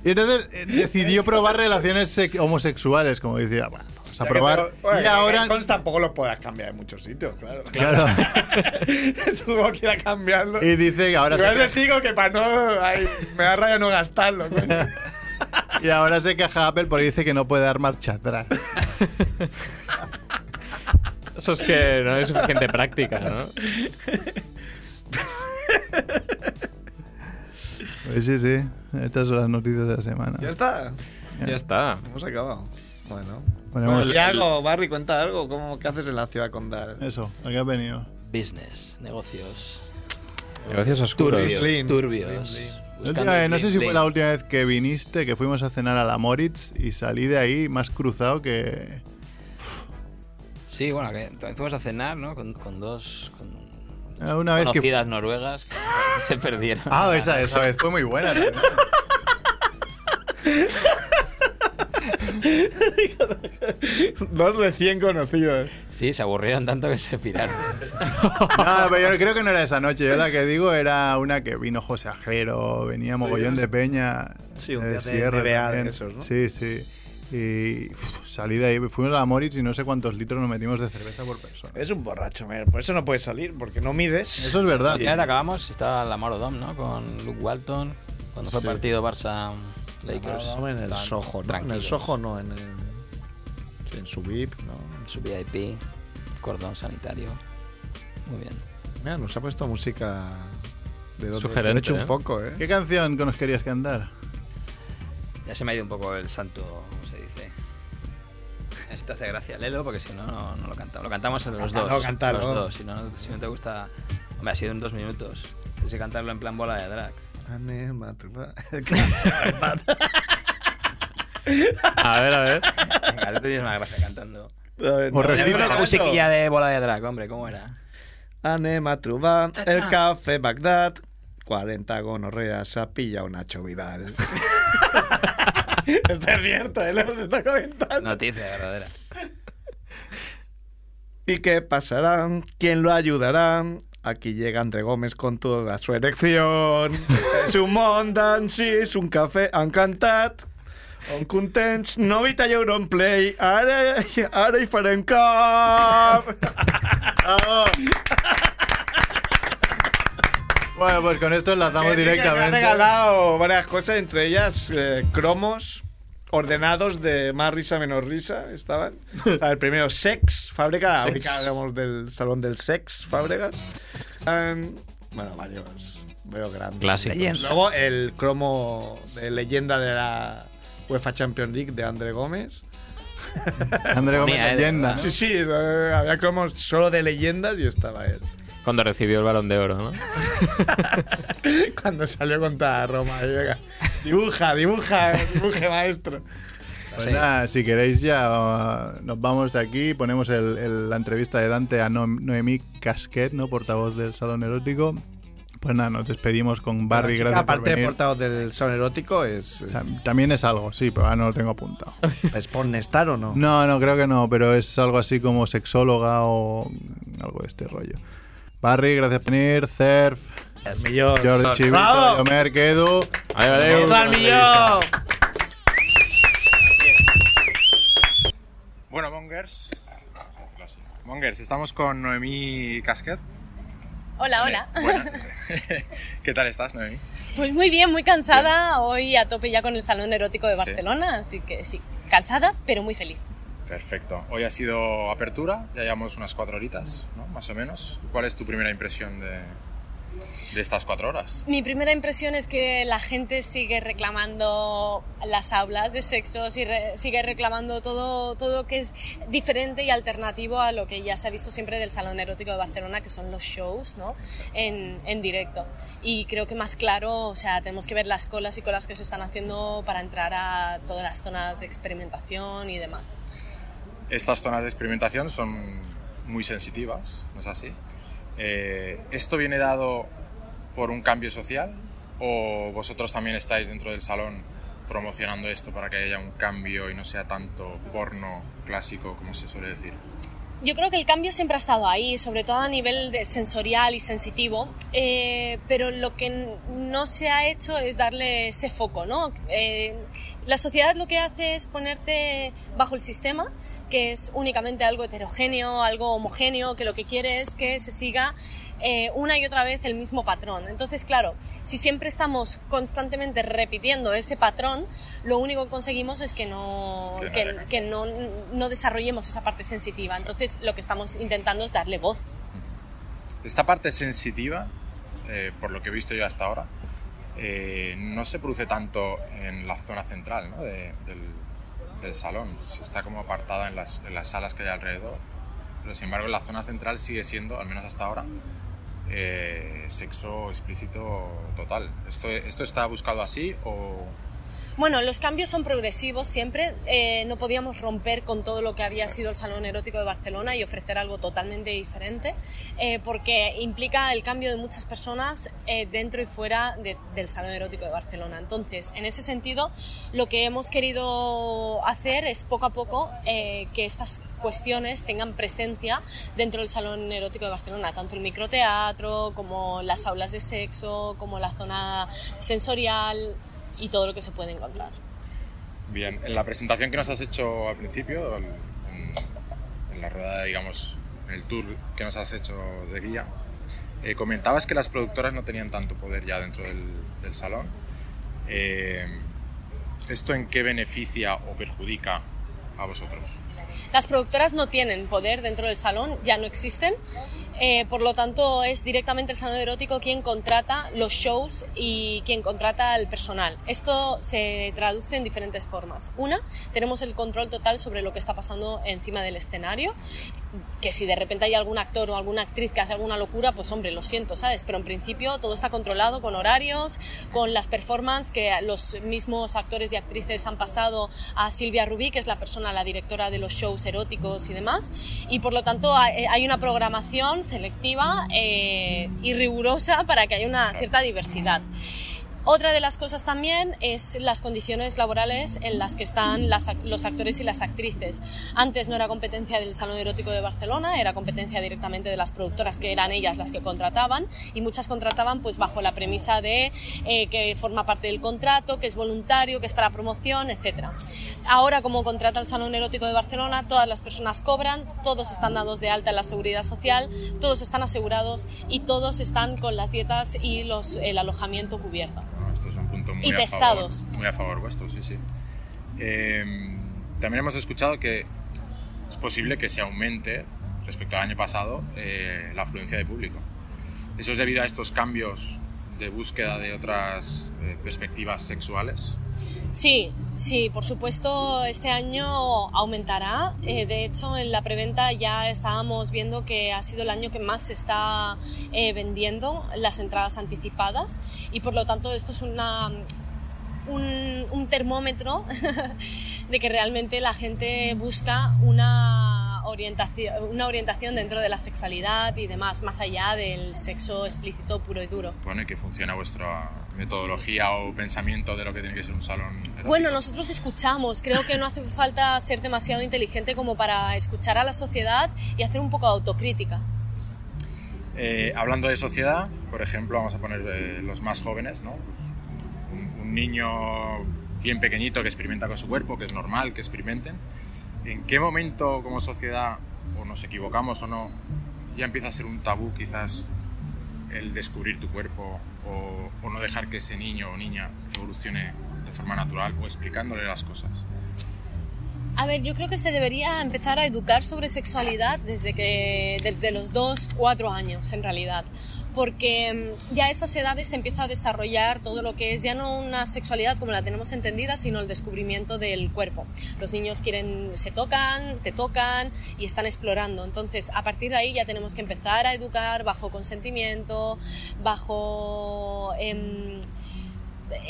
Y entonces eh, decidió probar relaciones sex- homosexuales, como decía, bueno, a probar. y ahora. Con tampoco lo puedas cambiar en muchos sitios, claro. Claro. Tuvo que ir a cambiarlo. Y dice que ahora se, te digo que para no. ay, me da raya no gastarlo. coño. y ahora se queja Apple porque dice que no puede dar marcha atrás. Eso es que no hay suficiente práctica, ¿no? Pues sí, sí. Estas son las noticias de la semana. Ya está. Ya está. Hemos acabado. Bueno. Ponemos Bueno, Barry, cuenta algo. ¿Cómo, ¿Qué haces en la ciudad condal? eso, ¿a qué has venido? Business, negocios. Negocios oscuros. Turbios. Clean. Turbios. Clean, La Buscando última vez- el no sé si fue la última vez que viniste, que fuimos a cenar a la Moritz y salí de ahí más cruzado que... Sí, bueno, que también fuimos a cenar, ¿no? Con, con dos con Ah, Una vez que... conocidas noruegas que se perdieron. Ah, esa, esa vez fue muy buena. también. Dos recién conocidos. Sí, se aburrieron tanto que se piraron. No, pero yo creo que no era esa noche. Yo la que digo era una que vino José Ajero, venía mogollón de peña. Sí, un eh, día de de también. esos, ¿no? Sí, sí. Y uf, salí de ahí, fuimos a la Moritz y no sé cuántos litros nos metimos de cerveza por persona. Es un borracho, mer. Por eso no puedes salir, porque no mides. Eso es verdad. Ya acabamos, estaba la Dom, ¿no? Con Luke Walton. Cuando fue Sí. partido Barça Lakers. en el Soho, ¿no? En el. Soho no, en el. en su VIP, ¿no? Su VIP, cordón sanitario. Muy bien. Mira, nos ha puesto música de donde Sugerente, de hecho un ¿eh? poco, ¿eh? ¿Qué canción que nos querías cantar? Ya se me ha ido un poco el santo, ¿cómo se dice? Si te hace gracia, léelo porque si no, no, no lo cantamos. Lo cantamos en los Cántalo, dos. cántalo. Los dos. Si no, si no te gusta. Hombre, ha sido en dos minutos. Tienes que cantarlo en plan bola de drag. A ver, a ver. Venga, tú tienes más gracia cantando. O recita. Ponme una musiquilla de bola de drag, hombre, ¿cómo era? Ane Matruba, Cha, el café Bagdad. 40 gonorreas, ha pillado Nacho Vidal. Esto es cierto, él nos está comentando. Noticia verdadera. ¿Y qué pasará? ¿Quién lo ayudará? Aquí llega André Gómez con toda su erección. és un món d'ensís, un cafè encantat, on contents, no i talleu un play, ara, ara hi farem cap. Bravo. Bueno, pues con esto enlazamos Que Me ha directamente. regalado varias cosas, entre ellas eh, cromos ordenados de más risa menos risa estaban. El primero, Sex, fábrica, Sex. fábrica, digamos, del salón del Sex, fábricas. Um, bueno, varios, veo grandes. Clásicos. Luego el cromo de leyenda de la UEFA Champions League de André Gómez. André Gómez Mía, leyenda. Sí, sí, eh, había cromos solo de leyendas y estaba él. Cuando recibió el balón de oro, ¿no? Cuando salió contra Roma. Dibuja, dibuja, dibuje maestro. Pues Sí. nada, si queréis ya uh, nos vamos de aquí, ponemos el- el- la entrevista de Dante a No- Noemí Casquet, ¿no? portavoz del Salón Erótico. Pues nada, nos despedimos con Barry, La chica, gracias por aparte de venir. portavoz del son erótico, es. Sea, También es algo, sí, pero ahora no lo tengo apuntado. ¿Es pornestar o no? No, no, creo que no, pero es algo así como sexóloga o algo de este rollo. Barry, gracias por venir. Cerf, El millón. Jordi Chivito. Yomer, Kedu. ¡Viva el millón! Bueno, Mongers. Mongers, estamos con Noemí Casquet. Hola, hola. Bueno, ¿Qué tal estás, Noemí? Pues muy bien, muy cansada. Hoy a tope ya con el Salón Erótico de Sí. Barcelona, así que sí, cansada, pero muy feliz. Perfecto. Hoy ha sido apertura, ya llevamos unas cuatro horitas, ¿no? Más o menos. ¿Cuál es tu primera impresión de, estas cuatro horas? Mi primera impresión es que la gente sigue reclamando las aulas de sexo, sigue reclamando todo, todo lo que es diferente y alternativo a lo que ya se ha visto siempre del Salón Erótico de Barcelona, que son los shows ¿no? en, en directo. Y creo que más claro, o sea, tenemos que ver las colas y colas que se están haciendo para entrar a todas las zonas de experimentación y demás. Estas zonas de experimentación son muy sensitivas, ¿no es así? Eh, ¿Esto viene dado por un cambio social o vosotros también estáis dentro del salón promocionando esto para que haya un cambio y no sea tanto porno clásico como se suele decir? Yo creo que el cambio siempre ha estado ahí, sobre todo a nivel de sensorial y sensitivo, eh, pero lo que no se ha hecho es darle ese foco, ¿no? Eh, la sociedad lo que hace es ponerte bajo el sistema, que es únicamente algo heterogéneo, algo homogéneo, que lo que quiere es que se siga eh, una y otra vez el mismo patrón. Entonces, claro, si siempre estamos constantemente repitiendo ese patrón, lo único que conseguimos es que no, Que que no, no desarrollemos esa parte sensitiva. Entonces, lo que estamos intentando es darle voz. Esta parte sensitiva, eh, por lo que he visto yo hasta ahora, eh, no se produce tanto en la zona central ¿no? de- del, del salón. Está como apartada en las, en las salas que hay alrededor. Pero sin embargo, la zona central sigue siendo, al menos hasta ahora, eh, sexo explícito total. ¿Esto, ¿Esto está buscado así o...? Bueno, los cambios son progresivos siempre. Eh, no podíamos romper con todo lo que había sido el Salón Erótico de Barcelona y ofrecer algo totalmente diferente, eh, porque implica el cambio de muchas personas eh, dentro y fuera de- del Salón Erótico de Barcelona. Entonces, en ese sentido, lo que hemos querido hacer es poco a poco que estas cuestiones tengan presencia dentro del Salón Erótico de Barcelona, tanto el microteatro como las aulas de sexo, como la zona sensorial y todo lo que se puede encontrar. Bien, en la presentación que nos has hecho al principio, en, en la rueda, digamos, en el tour que nos has hecho de guía, eh, comentabas que las productoras no tenían tanto poder ya dentro del, del salón. Eh, ¿Esto en qué beneficia o perjudica a vosotros? Las productoras no tienen poder dentro del salón, ya no existen. Eh, por lo tanto, es directamente el salón erótico quien contrata los shows y quien contrata al personal. Esto se traduce en diferentes formas. Una, tenemos el control total sobre lo que está pasando encima del escenario que si de repente hay algún actor o alguna actriz que hace alguna locura, pues hombre, lo siento, ¿sabes? Pero en principio todo está controlado con horarios, con las performances que los mismos actores y actrices han pasado a Silvia Rubí, que es la persona, la directora de los shows eróticos y demás. Y por lo tanto hay una programación selectiva eh, y rigurosa para que haya una cierta diversidad. Otra de las cosas también es las condiciones laborales en las que están los actores y las actrices. Antes no era competencia del Salón Erótico de Barcelona, era competencia directamente de las productoras que eran ellas las que contrataban y muchas contrataban pues bajo la premisa de eh, que forma parte del contrato, que es voluntario, que es para promoción, etc. Ahora como contrata el Salón Erótico de Barcelona, todas las personas cobran, todos están dados de alta en la seguridad social, todos están asegurados y todos están con las dietas y el alojamiento cubierto esto es un punto muy, y a testados. Favor, muy a favor vuestro, sí, sí. Eh, también hemos escuchado que es posible que se aumente respecto al año pasado eh, la afluencia de público. ¿Eso es debido a estos cambios de búsqueda de otras eh, perspectivas sexuales? Sí, sí, por supuesto, este año aumentará. Eh, de hecho, en la preventa ya estábamos viendo que ha sido el año que más se está eh, vendiendo las entradas anticipadas y por lo tanto esto es una, un, un termómetro de que realmente la gente busca una orientación, una orientación dentro de la sexualidad y demás, más allá del sexo explícito puro y duro. Bueno, ¿y qué funciona vuestra metodología o pensamiento de lo que tiene que ser un salón? Erótico? Bueno, nosotros escuchamos. Creo que no hace falta ser demasiado inteligente como para escuchar a la sociedad y hacer un poco de autocrítica. Eh, hablando de sociedad, por ejemplo, vamos a poner eh, los más jóvenes, ¿no? Pues un, un niño bien pequeñito que experimenta con su cuerpo, que es normal que experimenten ¿En qué momento como sociedad, o nos equivocamos o no, ya empieza a ser un tabú quizás el descubrir tu cuerpo o, no dejar que ese niño o niña evolucione de forma natural o explicándole las cosas? A ver, yo creo que se debería empezar a educar sobre sexualidad desde que desde los 2, 4 años en realidad porque mm, ya a esas edades se empieza a desarrollar todo lo que es ya no una sexualidad como la tenemos entendida, sino el descubrimiento del cuerpo. Los niños quieren, se tocan, te tocan y están explorando. Entonces, a partir de ahí ya tenemos que empezar a educar bajo consentimiento, bajo... Eh,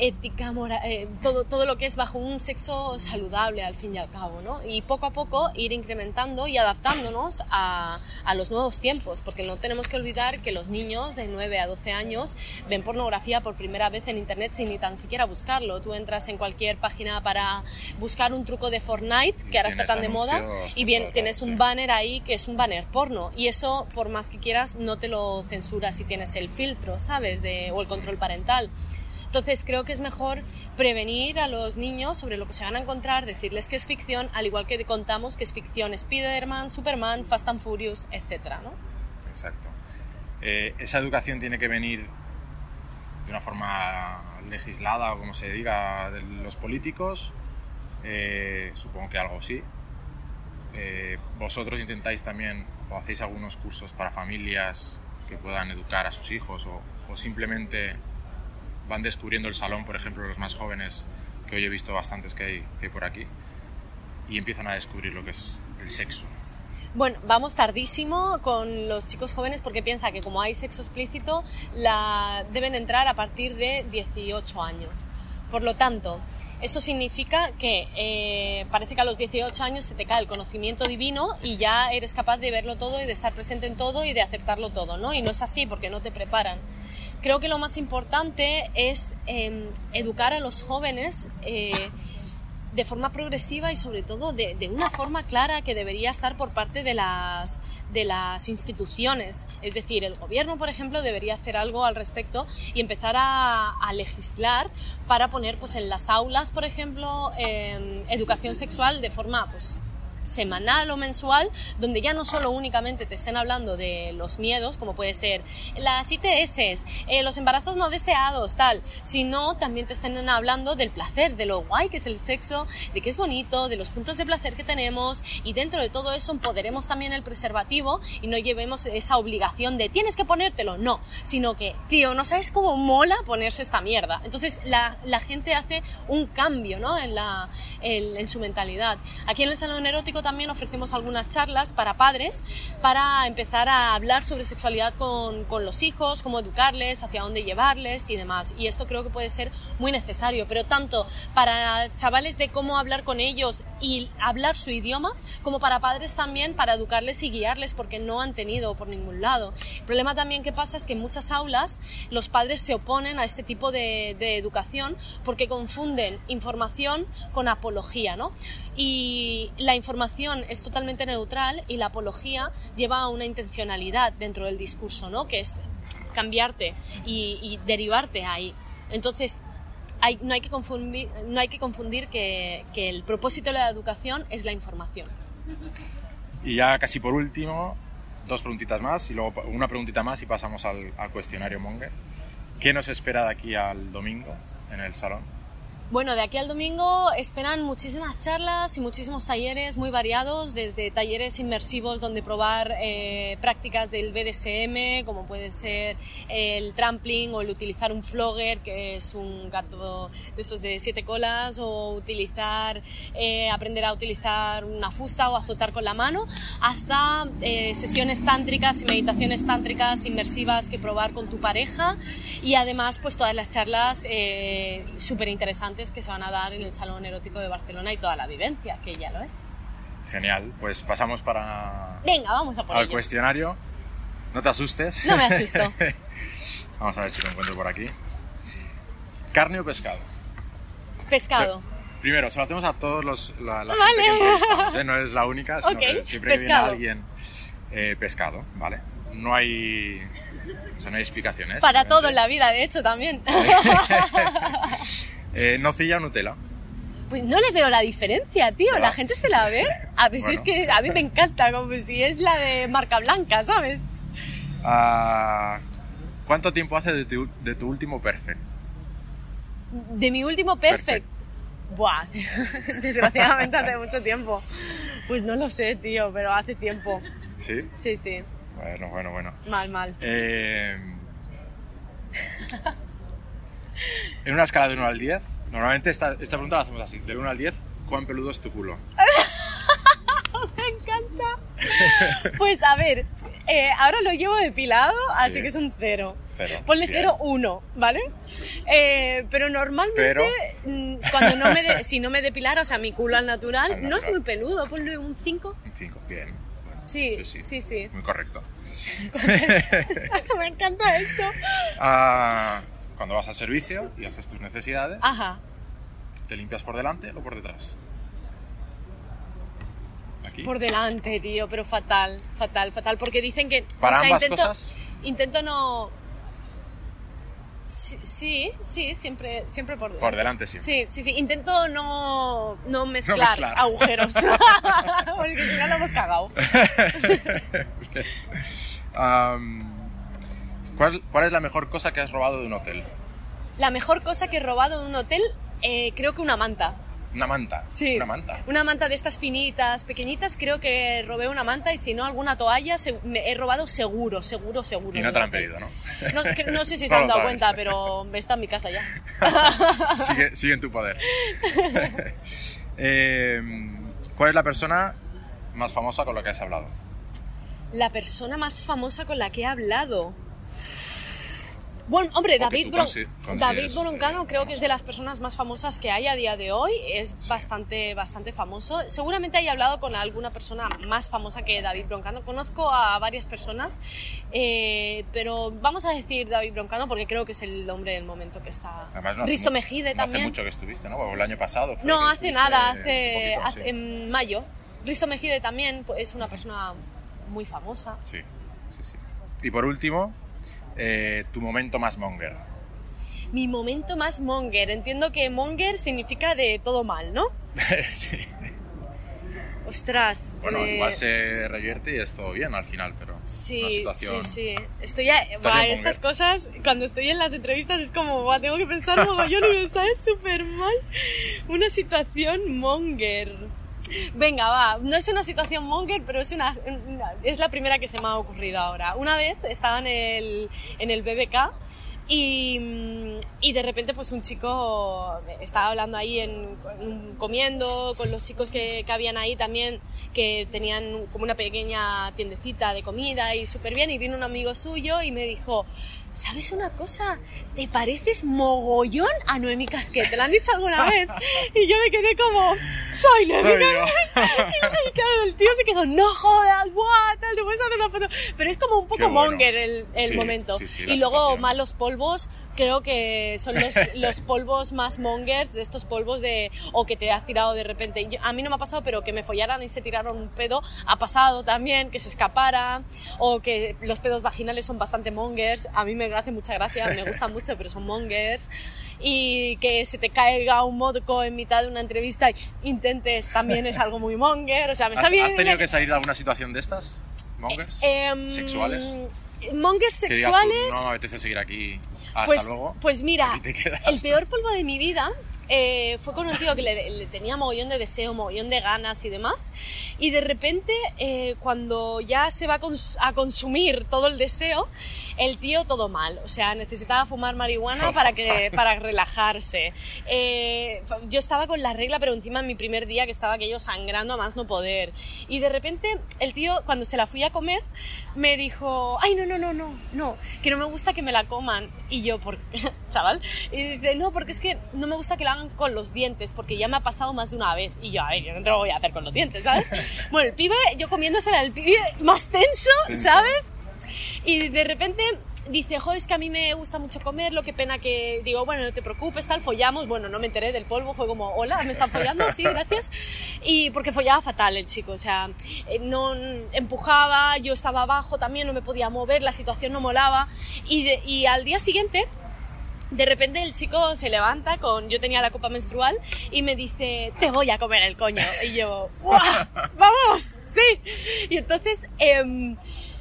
ética, moral, eh, todo, todo lo que es bajo un sexo saludable al fin y al cabo, ¿no? Y poco a poco ir incrementando y adaptándonos a, a, los nuevos tiempos, porque no tenemos que olvidar que los niños de 9 a 12 años ven pornografía por primera vez en Internet sin ni tan siquiera buscarlo. Tú entras en cualquier página para buscar un truco de Fortnite, que ahora está tan de moda, y bien, tienes un banner ahí que es un banner porno, y eso, por más que quieras, no te lo censura si tienes el filtro, ¿sabes? De, o el control parental. Entonces creo que es mejor prevenir a los niños sobre lo que se van a encontrar, decirles que es ficción, al igual que contamos que es ficción Spider-Man, Superman, Fast and Furious, etc. ¿no? Exacto. Eh, esa educación tiene que venir de una forma legislada o como se diga de los políticos. Eh, supongo que algo sí. Eh, vosotros intentáis también o hacéis algunos cursos para familias que puedan educar a sus hijos o, o simplemente van descubriendo el salón, por ejemplo, los más jóvenes, que hoy he visto bastantes que hay, que hay por aquí, y empiezan a descubrir lo que es el sexo. Bueno, vamos tardísimo con los chicos jóvenes porque piensa que como hay sexo explícito, la, deben entrar a partir de 18 años. Por lo tanto, esto significa que eh, parece que a los 18 años se te cae el conocimiento divino y ya eres capaz de verlo todo y de estar presente en todo y de aceptarlo todo, ¿no? Y no es así porque no te preparan. Creo que lo más importante es em, educar a los jóvenes eh, de forma progresiva y sobre todo de, una forma clara que debería estar por parte de las, de las instituciones. Es decir, el gobierno, por ejemplo, debería hacer algo al respecto y empezar a, legislar para poner pues, en las aulas, por ejemplo, em, educación sexual de forma pues, semanal o mensual donde ya no solo únicamente te estén hablando de los miedos, como puede ser las ITS, eh, los embarazos no deseados, tal, sino también te estén hablando del placer, de lo guay que es el sexo, de que es bonito, de los puntos de placer que tenemos y dentro de todo eso empoderemos también el preservativo y no llevemos esa obligación de tienes que ponértelo, no, sino que, tío, no sabes cómo mola ponerse esta mierda. Entonces la, la gente hace un cambio ¿no? en, la, en, en su mentalidad. Aquí en el Salón Erótico también ofrecemos algunas charlas para padres para empezar a hablar sobre sexualidad con, con los hijos, cómo educarles, hacia dónde llevarles y demás. Y esto creo que puede ser muy necesario, pero tanto para chavales de cómo hablar con ellos y hablar su idioma, como para padres también para educarles y guiarles porque no han tenido por ningún lado. El problema también que pasa es que en muchas aulas los padres se oponen a este tipo de, de educación porque confunden información con apología, ¿no? Y la información es totalmente neutral y la apología lleva a una intencionalidad dentro del discurso, ¿no? Que es cambiarte y, derivarte ahí. Entonces, no, hay que confundir, que el propósito de la educación es la información. Y ya casi por último, dos preguntitas más y luego una preguntita más y pasamos al, al cuestionario Monger. ¿Qué nos espera de aquí al domingo en el salón? Bueno, de aquí al domingo esperan muchísimas charlas y muchísimos talleres muy variados, desde talleres inmersivos donde probar eh, prácticas del BDSM, como puede ser el trampling o el utilizar un flogger, que es un gato de esos de siete colas, o utilizar, eh, aprender a utilizar una fusta o azotar con la mano, hasta eh, sesiones tántricas y meditaciones tántricas inmersivas que probar con tu pareja. Y además pues todas las charlas súper interesantes que se van a dar en el Salón Erótico de Barcelona y toda la vivencia, que ya lo es. Genial, pues pasamos para... Venga, vamos a por al ello. cuestionario. No te asustes. No me asusto. vamos a ver si lo encuentro por aquí. ¿Carne o pescado? Pescado. Primero, se lo hacemos a todos los la, la Vale. gente que entrevistamos, ¿eh? No es la única, sino Ok, que siempre que viene pescado. alguien eh, pescado, ¿vale? No hay, o sea, no hay explicaciones. Para todo en la vida, de hecho, también. Eh, nocilla o Nutella. Pues no le veo la diferencia, tío. ¿Verdad? La gente se la ve. A si es que a mí me encanta, como si es la de marca blanca, ¿sabes? Ah, ¿Cuánto tiempo hace de tu, de tu último perfect? De mi último perfect. Buah, desgraciadamente hace mucho tiempo. Pues no lo sé, tío, pero hace tiempo. ¿Sí? Sí, sí. Bueno, bueno, bueno. Mal, mal. Eh, en una escala de 1 al 10, normalmente esta, esta pregunta la hacemos así: del 1 al 10, ¿cuán peludo es tu culo? Me encanta. Pues a ver, eh, ahora lo llevo depilado, así Sí. que es un cero. Cero. Ponle Bien. cero uno, ¿vale? Eh, pero normalmente, Pero- mm, cuando no me de- si no me depilara, o sea, mi culo al natural, Al no es natural. muy peludo, ponle un 5. Un 5, bien. Bueno, Sí, sí, sí. Muy correcto. me encanta esto. Ah, cuando vas al servicio y haces tus necesidades, Ajá. ¿te limpias por delante o por detrás? Aquí. Por delante, tío, pero fatal, fatal, fatal. Porque dicen que. Para o sea, ambas intento, cosas. Intento no. Sí, sí, sí, siempre, siempre por delante. Por delante siempre. Sí, sí, sí. Intento no, no mezclar, mezclar. agujeros. Porque si no lo hemos cagado. Am, ¿cuál, cuál es la mejor cosa que has robado de un hotel? La mejor cosa que he robado de un hotel, eh, creo que una manta. Una manta. Sí. Una manta. Una manta de estas finitas, pequeñitas, creo que robé una manta y si no alguna toalla, se- me he robado seguro, seguro, seguro. Y no te la han pedido, ¿no? No, que- no sé si se No han dado cuenta, pero está en mi casa ya. sigue, sigue en tu poder. Eh, ¿Cuál es la persona más famosa con la que has hablado? La persona más famosa con la que he hablado. Bueno, hombre, David, Bron- David Broncano eh, creo que es de las personas más famosas que hay a día de hoy. Es bastante, bastante famoso. Seguramente haya hablado con alguna persona más famosa que David Broncano. Conozco a varias personas, eh, pero vamos a decir David Broncano porque creo que es el hombre del momento que está. Además, no Risto Mejide no también. hace mucho que estuviste, ¿no? O el año pasado. fue No, hace nada, hace hace, poquito, hace- sí. en mayo. Risto Mejide también pues, es una persona muy famosa. Sí, sí, sí. Y por último, eh, tu momento más monger. Mi momento más monger. Entiendo que monger significa de todo mal, ¿no? sí. Ostras. Bueno, eh, igual se revierte y es todo bien al final, pero una Sí, situación... sí, sí. Estoy buah, estas cosas, cuando estoy en las entrevistas es como, buah, tengo que pensar mogollón y me sale súper mal. Una situación monger. Venga, va, no es una situación monger, pero es, una, una- es la primera que se me ha ocurrido ahora. Una vez estaba en el, en el BBK y, mm, y de repente pues un chico estaba hablando ahí en, en- comiendo con los chicos que, que habían ahí también que tenían como una pequeña tiendecita de comida y súper bien y vino un amigo suyo y me dijo ¿Sabes una cosa? ¿Te pareces mogollón a Noemi Casquet? ¿Te lo han dicho alguna vez? Y yo me quedé como, soy Noemi yo. y claro, el tío se quedó, no jodas, tal, te puedes hacer una foto. Pero es como un poco bueno. monger el, el Sí, momento. sí, sí, y luego situación. malos polvos, creo que son los, los polvos más mongers, de estos polvos de, o que te has tirado de repente. Yo- a mí no me ha pasado, pero que me follaran y se tiraron un pedo, ha pasado también, que se escapara, o que los pedos vaginales son bastante mongers. A mí me hace mucha gracia, me gustan mucho, pero son mongers. Y que se te caiga un moco en mitad de una entrevista y intentes también es algo muy monger. O sea, me está ¿Has, bien. has tenido que salir de alguna situación de estas? ¿Mongers? Em, ¿Sexuales? Mongers Que digas tú, sexuales. no me apetece seguir aquí. Hasta pues, luego. pues mira, el peor polvo de mi vida eh, fue con un tío que le, le tenía mogollón de deseo, mogollón de ganas y demás. Y de repente, eh, cuando ya se va a, cons- a consumir todo el deseo, el tío todo mal. O sea, necesitaba fumar marihuana para, que, para relajarse. Eh, yo estaba con la regla, pero encima en mi primer día que estaba aquello sangrando a más no poder. Y de repente, el tío, cuando se la fui a comer, me dijo, ay, no, no, no, no, no, que no me gusta que me la coman. Y yo, ¿por qué, chaval? Y dice, no, porque es que no me gusta que la hagan con los dientes, porque ya me ha pasado más de una vez. Y yo, a ver, yo no te lo voy a hacer con los dientes, ¿sabes? Bueno, el pibe, yo comiéndosela, el pibe más tenso. ¿sabes? Y de repente dice, jo, es que a mí me gusta mucho comerlo, qué pena que... Digo, bueno, no te preocupes, tal, follamos. Bueno, no me enteré del polvo, fue como, hola, me están follando, sí, gracias. Y porque follaba fatal el chico, o sea, eh, no empujaba, yo estaba abajo también, no me podía mover, la situación no molaba. Y, de- y al día siguiente de repente el chico se levanta con yo tenía la copa menstrual y me dice te voy a comer el coño y yo ¡guau! vamos sí y entonces em,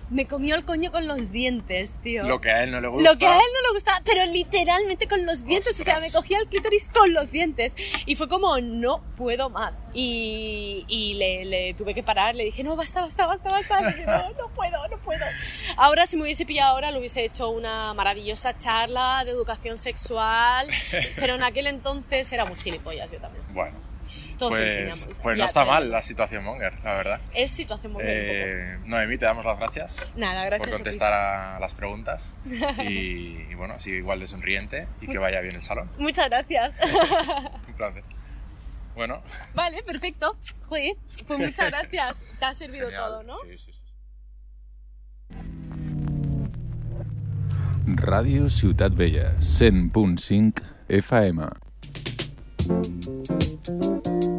me comió el coño con los dientes tío Lo que a él no le gusta. lo que a él no le gustaba, pero literalmente con los dientes, o sea, me cogía el clítoris con los dientes. Y fue como, no puedo más. Y, y le, le tuve que parar, le dije, no, basta, basta, basta, basta. Le dije, no, no puedo, no puedo. Ahora, si me hubiese pillado ahora, le hubiese hecho una maravillosa charla de educación sexual, pero en aquel entonces era muy gilipollas yo también. Bueno, Todos pues, enseñamos. pues Ya no está mal la situación Monger, la verdad. Es situación muy bien. Eh, Noemí, te damos las gracias Nada, gracias por contestar a, las preguntas y, y bueno, sigue igual de sonriente y que vaya bien el salón. Muchas gracias. Un placer. Bueno, Vale, perfecto. Pues muchas gracias. Te ha servido genial. todo, ¿no? Sí, sí, sí. Ràdio Ciutat Vella, 100.5 FM. Thank you.